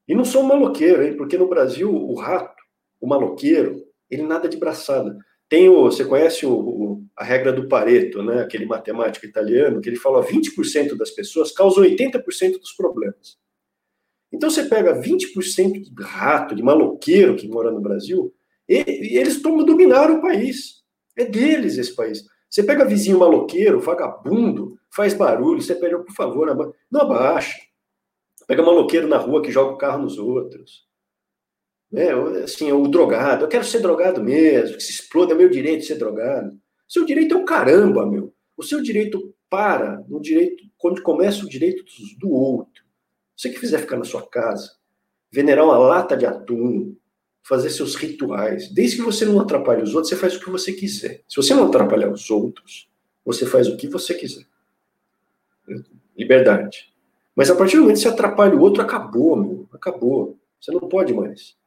E não sou um maloqueiro, hein? Porque no Brasil, o rato, o maloqueiro, ele nada de braçada. Tem o, você conhece o, o, a regra do Pareto, né? Aquele matemático italiano, que ele fala 20% das pessoas causam 80% dos problemas. Então você pega 20% de rato, de maloqueiro que mora no Brasil, e, e eles dominaram o país. É deles esse país. Você pega vizinho maloqueiro, vagabundo, faz barulho, você pede, por favor, não abaixa. Pega maloqueiro na rua que joga o carro nos outros. É, assim, o drogado, eu quero ser drogado mesmo, que se exploda, é meu direito de ser drogado. Seu direito é o caramba, meu. O seu direito para no direito, quando começa o direito do outro. Você que quiser ficar na sua casa, venerar uma lata de atum, fazer seus rituais. Desde que você não atrapalhe os outros, você faz o que você quiser. Se você não atrapalhar os outros, você faz o que você quiser. Liberdade. Mas a partir do momento que você atrapalha o outro, acabou, meu. Acabou. Você não pode mais.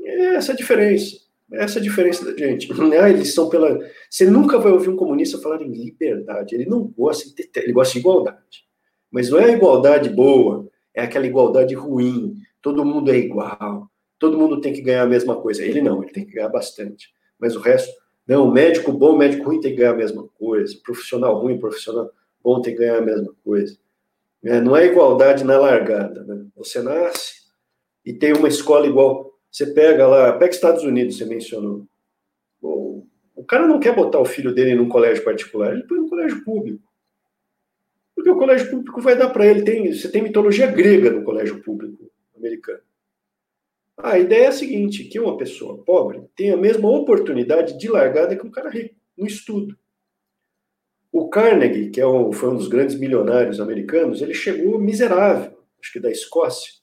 É essa a diferença. É essa a diferença da gente. Ah, eles são pela. Você nunca vai ouvir um comunista falar em liberdade. Ele não gosta de ele gosta de igualdade. Mas não é a igualdade boa, é aquela igualdade ruim. Todo mundo é igual todo mundo tem que ganhar a mesma coisa. Ele não, ele tem que ganhar bastante. Mas o resto, não, médico bom, médico ruim tem que ganhar a mesma coisa. Profissional ruim, profissional bom tem que ganhar a mesma coisa. É, não é igualdade na largada. Né? Você nasce e tem uma escola igual. Você pega lá, pega Estados Unidos, você mencionou. O cara não quer botar o filho dele num colégio particular, ele põe no colégio público. Porque o colégio público vai dar para ele. Tem, você tem mitologia grega no colégio público americano. A ideia é a seguinte, que uma pessoa pobre tem a mesma oportunidade de largada que um cara rico, no estudo. O Carnegie, que é um, foi um dos grandes milionários americanos, ele chegou miserável, acho que da Escócia.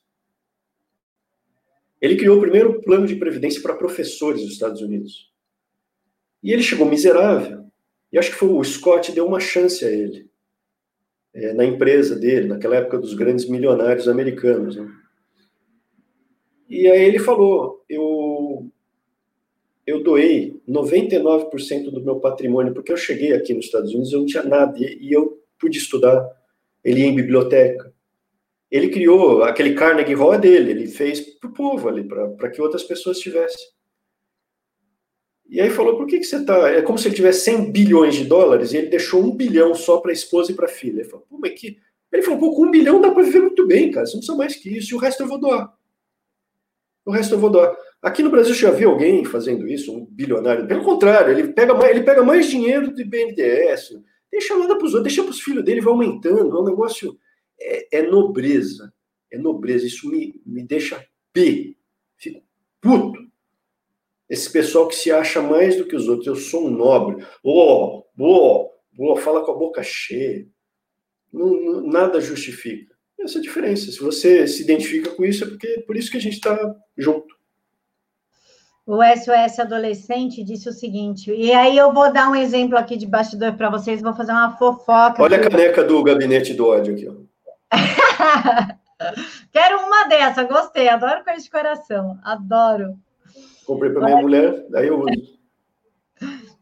Ele criou o primeiro plano de previdência para professores dos Estados Unidos. E ele chegou miserável. E acho que foi o Scott deu uma chance a ele. É, na empresa dele, naquela época dos grandes milionários americanos. Né? E aí ele falou: eu, eu doei 99% do meu patrimônio, porque eu cheguei aqui nos Estados Unidos, eu não tinha nada, e, e eu pude estudar. Ele ia em biblioteca. Ele criou aquele Carnegie Hall é dele, ele fez para o povo ali, para que outras pessoas tivessem. E aí falou, por que, que você está... É como se ele tivesse 100 bilhões de dólares e ele deixou um bilhão só para a esposa e para a filha. Ele falou, pô, mas que... Ele falou, pô, com um bilhão dá para viver muito bem, cara, você não precisa mais que isso, e o resto eu vou doar. O resto eu vou doar. Aqui no Brasil já vi alguém fazendo isso, um bilionário. Pelo contrário, ele pega mais, ele pega mais dinheiro do BNDES, deixa nada para os outros, deixa para os filhos dele, vai aumentando. É um negócio. É, é nobreza. É nobreza. Isso me, me deixa p. Fico puto. Esse pessoal que se acha mais do que os outros. Eu sou um nobre. Ó, oh, oh, fala com a boca cheia. Não, não, nada justifica. Essa é a diferença. Se você se identifica com isso, é porque por isso que a gente está junto. O SOS Adolescente disse o seguinte, e aí eu vou dar um exemplo aqui de bastidor para vocês, vou fazer uma fofoca. Olha aqui. a caneca do gabinete do ódio aqui. Ó. Quero uma dessa, gostei, adoro coisa de coração, adoro. Comprei para minha mulher, daí eu uso.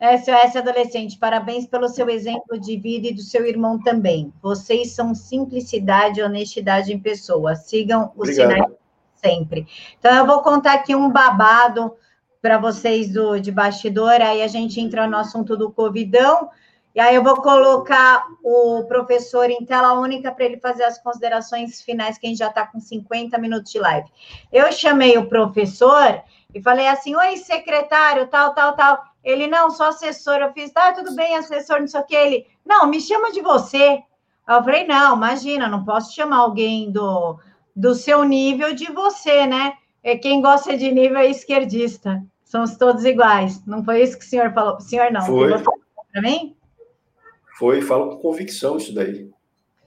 SOS Adolescente, parabéns pelo seu exemplo de vida e do seu irmão também. Vocês são simplicidade e honestidade em pessoa. Sigam os Obrigado. sinais sempre. Então, eu vou contar aqui um babado para vocês do, de bastidor, aí a gente entra no assunto do Covidão, e aí eu vou colocar o professor em tela única para ele fazer as considerações finais, que a gente já está com 50 minutos de live. Eu chamei o professor e falei assim: Oi, secretário, tal, tal, tal. Ele, não, sou assessor. Eu fiz, tá, tudo bem, assessor, não sei o que. Ele, não, me chama de você. Eu falei, não, imagina, não posso chamar alguém do, do seu nível de você, né? É, quem gosta de nível é esquerdista. Somos todos iguais. Não foi isso que o senhor falou? O senhor não. Foi. Para mim? Foi, falo com convicção isso daí.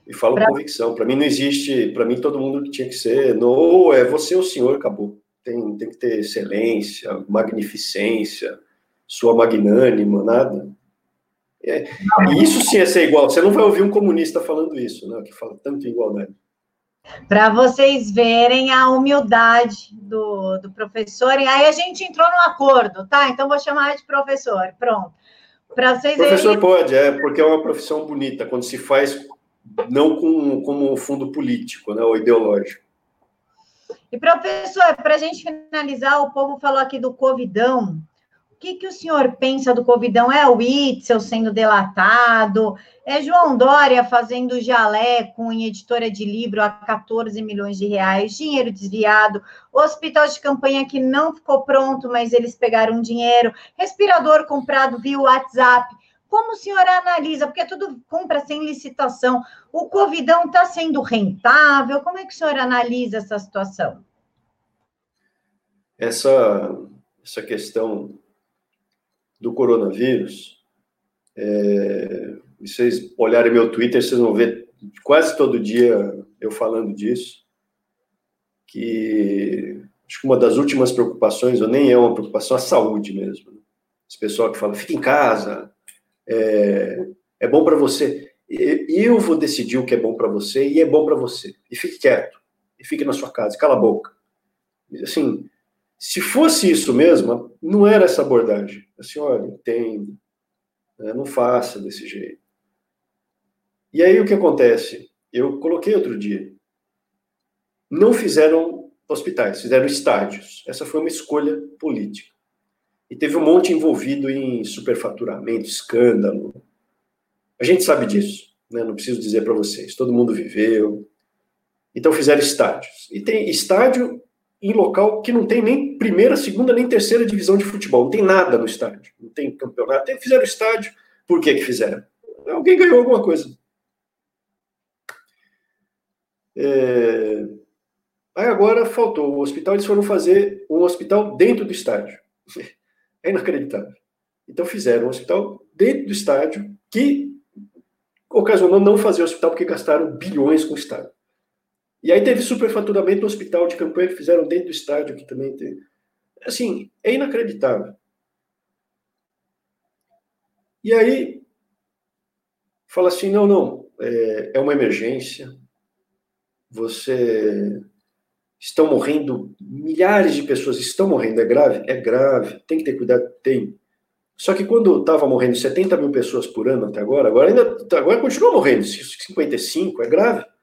E falo pra... com convicção. Para mim não existe, para mim todo mundo tinha que ser, não, é você o senhor, acabou. Tem, tem que ter excelência, magnificência, sua magnânima, nada. É, e isso sim é ser igual. Você não vai ouvir um comunista falando isso, né? Que fala tanto em igualdade para vocês verem a humildade do, do professor. E aí a gente entrou no acordo, tá? Então vou chamar de professor. Pronto. Vocês Professor pode, é, porque é uma profissão bonita, quando se faz não com, como fundo político, né, ou ideológico. E, professor, para a gente finalizar, o povo falou aqui do Covidão que, que o senhor pensa do Covidão? É o Itzel sendo delatado? É João Dória fazendo jaleco em editora de livro a 14 milhões de reais, dinheiro desviado, hospital de campanha que não ficou pronto, mas eles pegaram dinheiro, respirador comprado via WhatsApp. Como o senhor analisa? Porque é tudo compra sem licitação. O Covidão está sendo rentável? Como é que o senhor analisa essa situação? Essa, essa questão do coronavírus, é, vocês olharem meu Twitter, vocês vão ver quase todo dia eu falando disso, que acho que uma das últimas preocupações, ou nem é uma preocupação, a saúde mesmo. Né? Esse pessoal que fala, fica em casa, é, é bom para você. Eu vou decidir o que é bom para você e é bom para você. E fique quieto, e fique na sua casa, cala a boca. Assim, se fosse isso mesmo, não era essa abordagem. Assim, olha, entende, né? não faça desse jeito. E aí o que acontece? Eu coloquei outro dia. Não fizeram hospitais, fizeram estádios. Essa foi uma escolha política. E teve um monte envolvido em superfaturamento, escândalo. A gente sabe disso, né? não preciso dizer para vocês. Todo mundo viveu. Então fizeram estádios. E tem estádio em local que não tem nem primeira, segunda, nem terceira divisão de futebol. Não tem nada no estádio. Não tem campeonato. Fizeram estádio. Por que, que fizeram? Alguém ganhou alguma coisa. É... Aí agora faltou o hospital, eles foram fazer um hospital dentro do estádio. É inacreditável. Então fizeram um hospital dentro do estádio que ocasionou não fazer o hospital porque gastaram bilhões com o estádio. E aí teve superfaturamento no hospital de campanha que fizeram dentro do estádio, que também tem. Assim, é inacreditável. E aí, fala assim: não, não, é, é uma emergência, você. Estão morrendo, milhares de pessoas estão morrendo, é grave? É grave, tem que ter cuidado? Tem. Só que quando estava morrendo 70 mil pessoas por ano até agora, agora ainda agora continua morrendo, 55, é grave.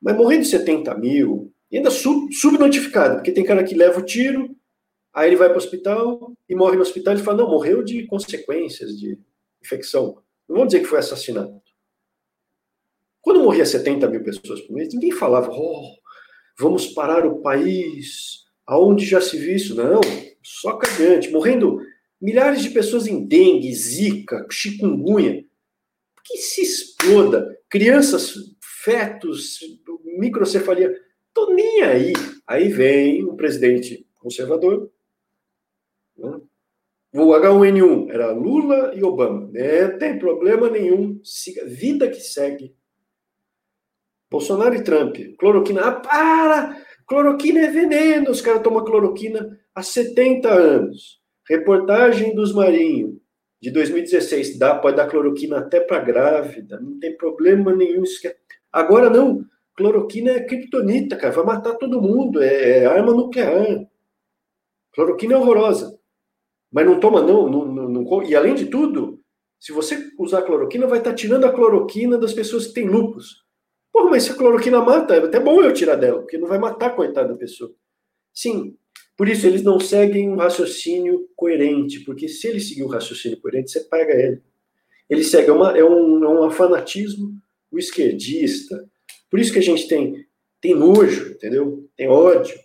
Mas morrendo 70 mil, ainda sub, subnotificado, porque tem cara que leva o tiro, aí ele vai para o hospital e morre no hospital e fala, não, morreu de consequências de infecção. Não vamos dizer que foi assassinato. Quando morria 70 mil pessoas por mês, ninguém falava, oh, vamos parar o país, aonde já se viu isso? Não, só cagante, morrendo milhares de pessoas em dengue, zika, chikungunya, que se exploda, crianças, fetos, microcefalia, tô nem aí. Aí vem o presidente conservador, né? o H1N1 era Lula e Obama, não né? tem problema nenhum, siga, vida que segue, Bolsonaro e Trump. Cloroquina. Ah, para! Cloroquina é veneno. Os caras tomam cloroquina há 70 anos. Reportagem dos Marinho, de 2016. Dá, pode dar cloroquina até para grávida. Não tem problema nenhum. É- Agora não. Cloroquina é criptonita, cara. Vai matar todo mundo. É, é arma nuclear. Cloroquina é horrorosa. Mas não toma, não, não, não, não. E além de tudo, se você usar cloroquina, vai estar tirando a cloroquina das pessoas que têm lupus. Porra, mas se a cloroquina mata, é até bom eu tirar dela, porque não vai matar coitada da pessoa. Sim, por isso eles não seguem um raciocínio coerente, porque se ele seguir um raciocínio coerente, você paga ele. Ele segue, uma, é, um, é um fanatismo, o esquerdista. Por isso que a gente tem, tem nojo, entendeu? Tem ódio.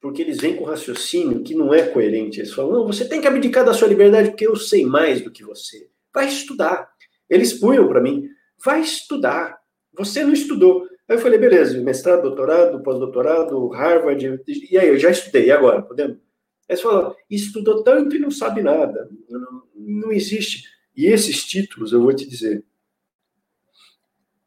Porque eles vêm com raciocínio que não é coerente. Eles falam, não, você tem que abdicar da sua liberdade porque eu sei mais do que você. Vai estudar. Eles punham para mim, vai estudar. Você não estudou. Aí eu falei, beleza, mestrado, doutorado, pós-doutorado, Harvard, e aí, eu já estudei, e agora, podemos? Aí você fala, estudou tanto e não sabe nada. Não, não existe. E esses títulos, eu vou te dizer,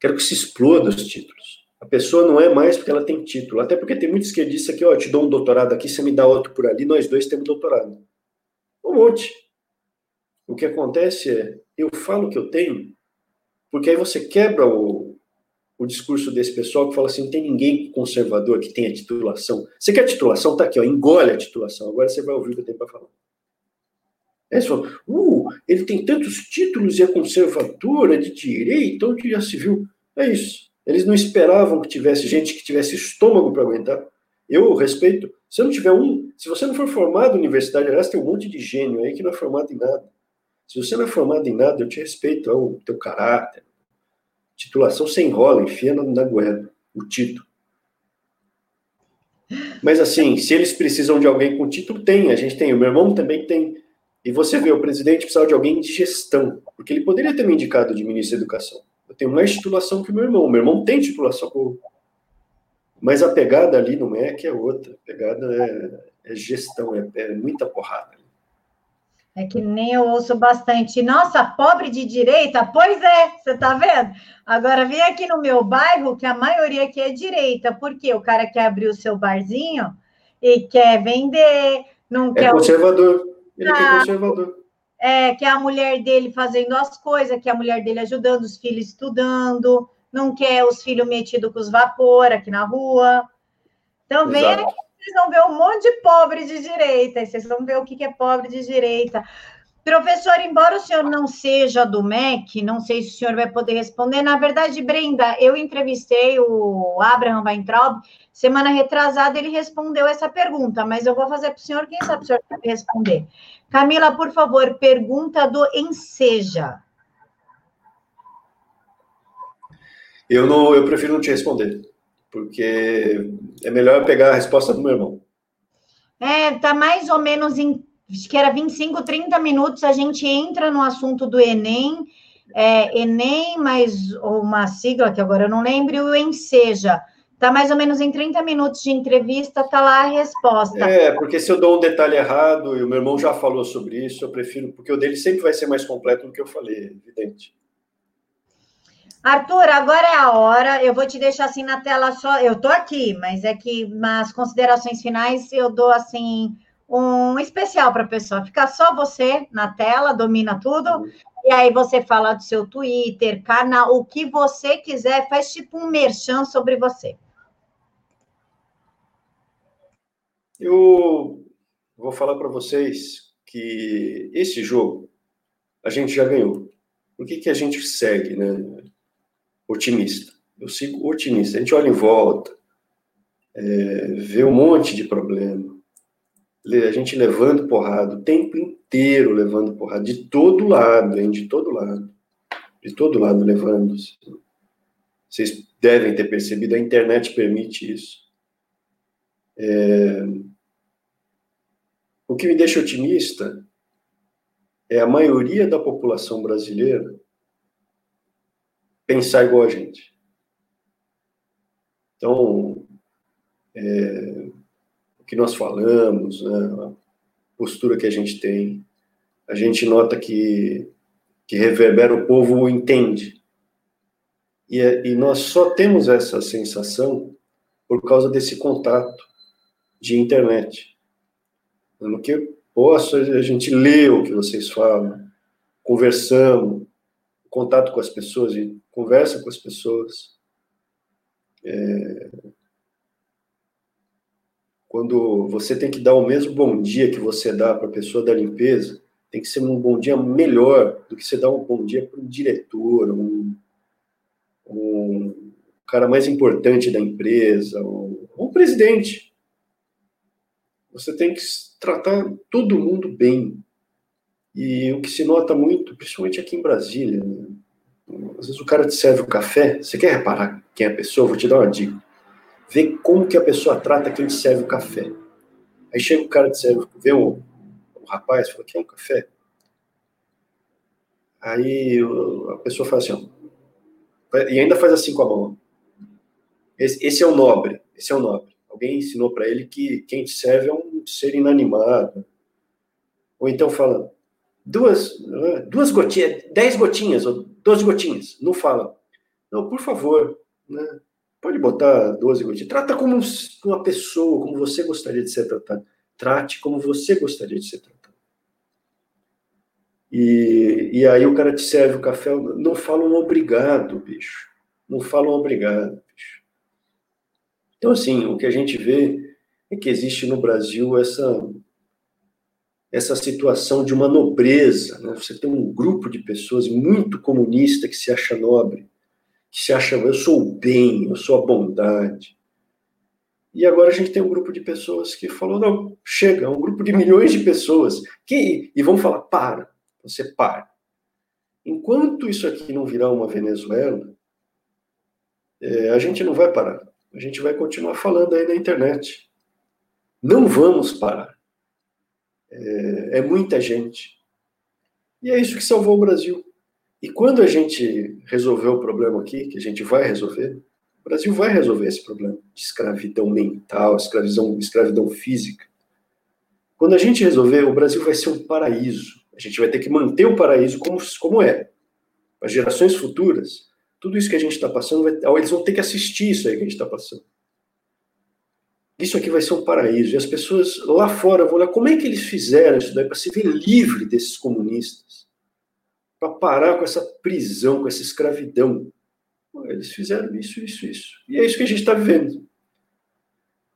quero que se exploda os títulos. A pessoa não é mais porque ela tem título. Até porque tem muito esquerdista que, ó, eu te dou um doutorado aqui, você me dá outro por ali, nós dois temos doutorado. Um monte. O que acontece é, eu falo que eu tenho, porque aí você quebra o, o discurso desse pessoal que fala assim: não tem ninguém conservador que tenha titulação. Você quer titulação? Tá aqui, ó, engole a titulação. Agora você vai ouvir o que eu tenho para falar. É só, uh, ele tem tantos títulos e é conservador, é de direita, onde já se viu. É isso. Eles não esperavam que tivesse gente que tivesse estômago para aguentar. Eu respeito. Se não tiver um, se você não for formado em universidade, aliás, tem um monte de gênio aí que não é formado em nada. Se você não é formado em nada, eu te respeito, é o teu caráter, Titulação sem enrola, enfia na goela, o título. Mas assim, se eles precisam de alguém com título, tem, a gente tem, o meu irmão também tem. E você vê, o presidente precisava de alguém de gestão, porque ele poderia ter me indicado de ministro da Educação. Eu tenho mais titulação que o meu irmão. Meu irmão tem titulação, mas a pegada ali no MEC é outra. A pegada é, é gestão, é, é muita porrada. É que nem eu ouço bastante. Nossa, pobre de direita? Pois é, você tá vendo? Agora vem aqui no meu bairro, que a maioria aqui é direita, porque o cara quer abrir o seu barzinho e quer vender, não é quer. Conservador. Ele ah, é conservador. É, quer a mulher dele fazendo as coisas, quer a mulher dele ajudando, os filhos estudando, não quer os filhos metidos com os vapor aqui na rua. Então, vem aqui vocês vão ver um monte de pobre de direita, vocês vão ver o que é pobre de direita. Professor, embora o senhor não seja do MEC, não sei se o senhor vai poder responder. Na verdade, Brenda, eu entrevistei o Abraham Weintraub, semana retrasada ele respondeu essa pergunta, mas eu vou fazer para o senhor, quem sabe o senhor vai responder. Camila, por favor, pergunta do Enseja. Eu, não, eu prefiro não te responder porque é melhor pegar a resposta do meu irmão. É, tá mais ou menos em, acho que era 25, 30 minutos, a gente entra no assunto do Enem, é, Enem, mais uma sigla que agora eu não lembro, e o Enseja. Tá mais ou menos em 30 minutos de entrevista, tá lá a resposta. É, porque se eu dou um detalhe errado, e o meu irmão já falou sobre isso, eu prefiro, porque o dele sempre vai ser mais completo do que eu falei, evidente. Arthur, agora é a hora. Eu vou te deixar assim na tela só. Eu tô aqui, mas é que nas considerações finais eu dou assim um especial para a pessoa. Fica só você na tela, domina tudo. E aí você fala do seu Twitter, canal, o que você quiser, faz tipo um merchan sobre você. Eu vou falar para vocês que esse jogo a gente já ganhou. Por que, que a gente segue, né? Otimista. Eu sigo otimista. A gente olha em volta, é, vê um monte de problema. A gente levando porrada o tempo inteiro, levando porrada, de todo lado, hein? De todo lado. De todo lado levando. Vocês devem ter percebido, a internet permite isso. É... O que me deixa otimista é a maioria da população brasileira pensar igual a gente. Então, é, o que nós falamos, né, a postura que a gente tem, a gente nota que, que reverbera, o povo entende. E, é, e nós só temos essa sensação por causa desse contato de internet. No que posso, a gente lê o que vocês falam, conversamos, contato com as pessoas e conversa com as pessoas. É... Quando você tem que dar o mesmo bom dia que você dá para a pessoa da limpeza, tem que ser um bom dia melhor do que você dar um bom dia para um diretor, um, um cara mais importante da empresa, um, um presidente. Você tem que tratar todo mundo bem. E o que se nota muito, principalmente aqui em Brasília, né? às vezes o cara te serve o café, você quer reparar quem é a pessoa? Vou te dar uma dica. Vê como que a pessoa trata quem te serve o café. Aí chega o cara te serve, vê o, o rapaz, fala, quer um café? Aí a pessoa fala assim, ó, e ainda faz assim com a mão. Esse, esse é o nobre, esse é o nobre. Alguém ensinou para ele que quem te serve é um ser inanimado. Ou então fala, duas, duas gotinhas, dez gotinhas, ou doze gotinhas. Não fala. Não, por favor, né? Pode botar 12 gotinhas. Trata como uma pessoa, como você gostaria de ser tratado. Trate como você gostaria de ser tratado. E, e aí o cara te serve o café, não fala um obrigado, bicho. Não fala um obrigado, bicho. Então, assim, o que a gente vê é que existe no Brasil essa essa situação de uma nobreza. Né? Você tem um grupo de pessoas muito comunista que se acha nobre, que se acha, eu sou o bem, eu sou a bondade. E agora a gente tem um grupo de pessoas que falou, não, chega, um grupo de milhões de pessoas, que, e vão falar, para, você para. Enquanto isso aqui não virar uma Venezuela, é, a gente não vai parar. A gente vai continuar falando aí na internet. Não vamos parar. É, é muita gente. E é isso que salvou o Brasil. E quando a gente resolveu o problema aqui, que a gente vai resolver, o Brasil vai resolver esse problema de escravidão mental, escravidão, escravidão física. Quando a gente resolver, o Brasil vai ser um paraíso. A gente vai ter que manter o paraíso como, como é. As gerações futuras, tudo isso que a gente está passando, vai, eles vão ter que assistir isso aí que a gente está passando isso aqui vai ser um paraíso. E as pessoas lá fora vão olhar como é que eles fizeram isso daí para se ver livre desses comunistas, para parar com essa prisão, com essa escravidão. Eles fizeram isso, isso, isso. E é isso que a gente está vivendo.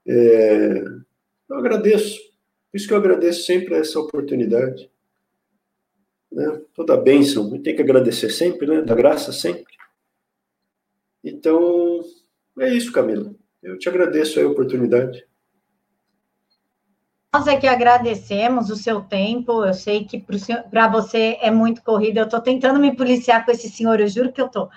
É... Eu agradeço. Por isso que eu agradeço sempre essa oportunidade. Né? Toda bênção, tem que agradecer sempre, né? Da graça sempre. Então, é isso, Camila. Eu te agradeço a oportunidade. Nós é que agradecemos o seu tempo. Eu sei que para você é muito corrido. Eu estou tentando me policiar com esse senhor, eu juro que eu estou.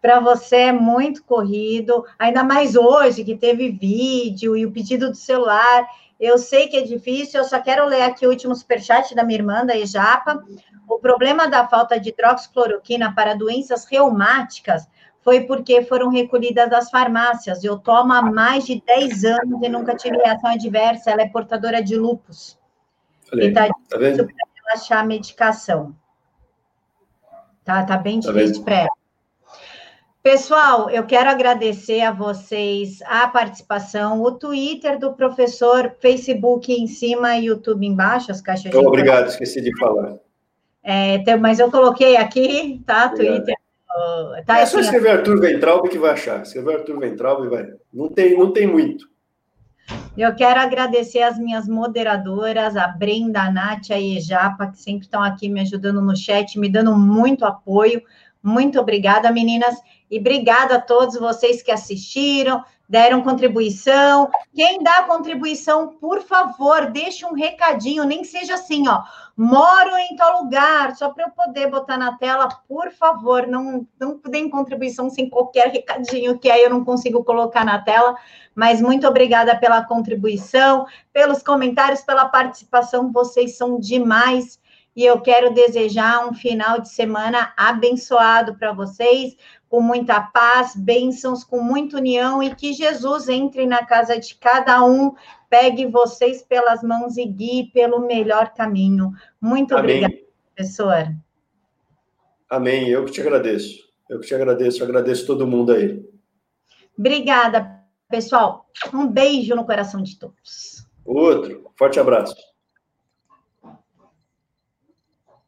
Para você é muito corrido, ainda mais hoje que teve vídeo e o pedido do celular. Eu sei que é difícil, eu só quero ler aqui o último superchat da minha irmã, da Ejapa. O problema da falta de hidroxicloroquina para doenças reumáticas foi porque foram recolhidas das farmácias. Eu tomo há mais de 10 anos e nunca tive reação adversa. Ela é portadora de lupus. e tá, tá difícil para ela achar a medicação. Tá, tá bem tá difícil tá para ela. Pessoal, eu quero agradecer a vocês a participação, o Twitter do professor, Facebook em cima e YouTube embaixo, as caixas de. Obrigado, esqueci de falar. É, mas eu coloquei aqui, tá? Obrigado. Twitter. Tá, é só assim, escrever Arthur Ventralbe que vai achar. Escrever Arthur Ventralbe vai. Não tem, não tem muito. Eu quero agradecer as minhas moderadoras, a Brenda, a Nath, a Ejapa, que sempre estão aqui me ajudando no chat, me dando muito apoio. Muito obrigada, meninas. E obrigada a todos vocês que assistiram, deram contribuição. Quem dá contribuição, por favor, deixe um recadinho, nem seja assim, ó. Moro em tal lugar, só para eu poder botar na tela, por favor, não, não deem contribuição sem qualquer recadinho, que aí eu não consigo colocar na tela. Mas muito obrigada pela contribuição, pelos comentários, pela participação, vocês são demais e eu quero desejar um final de semana abençoado para vocês, com muita paz, bênçãos, com muita união e que Jesus entre na casa de cada um, pegue vocês pelas mãos e guie pelo melhor caminho. Muito Amém. obrigada, professor. Amém. Eu que te agradeço. Eu que te agradeço. Eu agradeço todo mundo aí. Obrigada, pessoal. Um beijo no coração de todos. Outro. Forte abraço.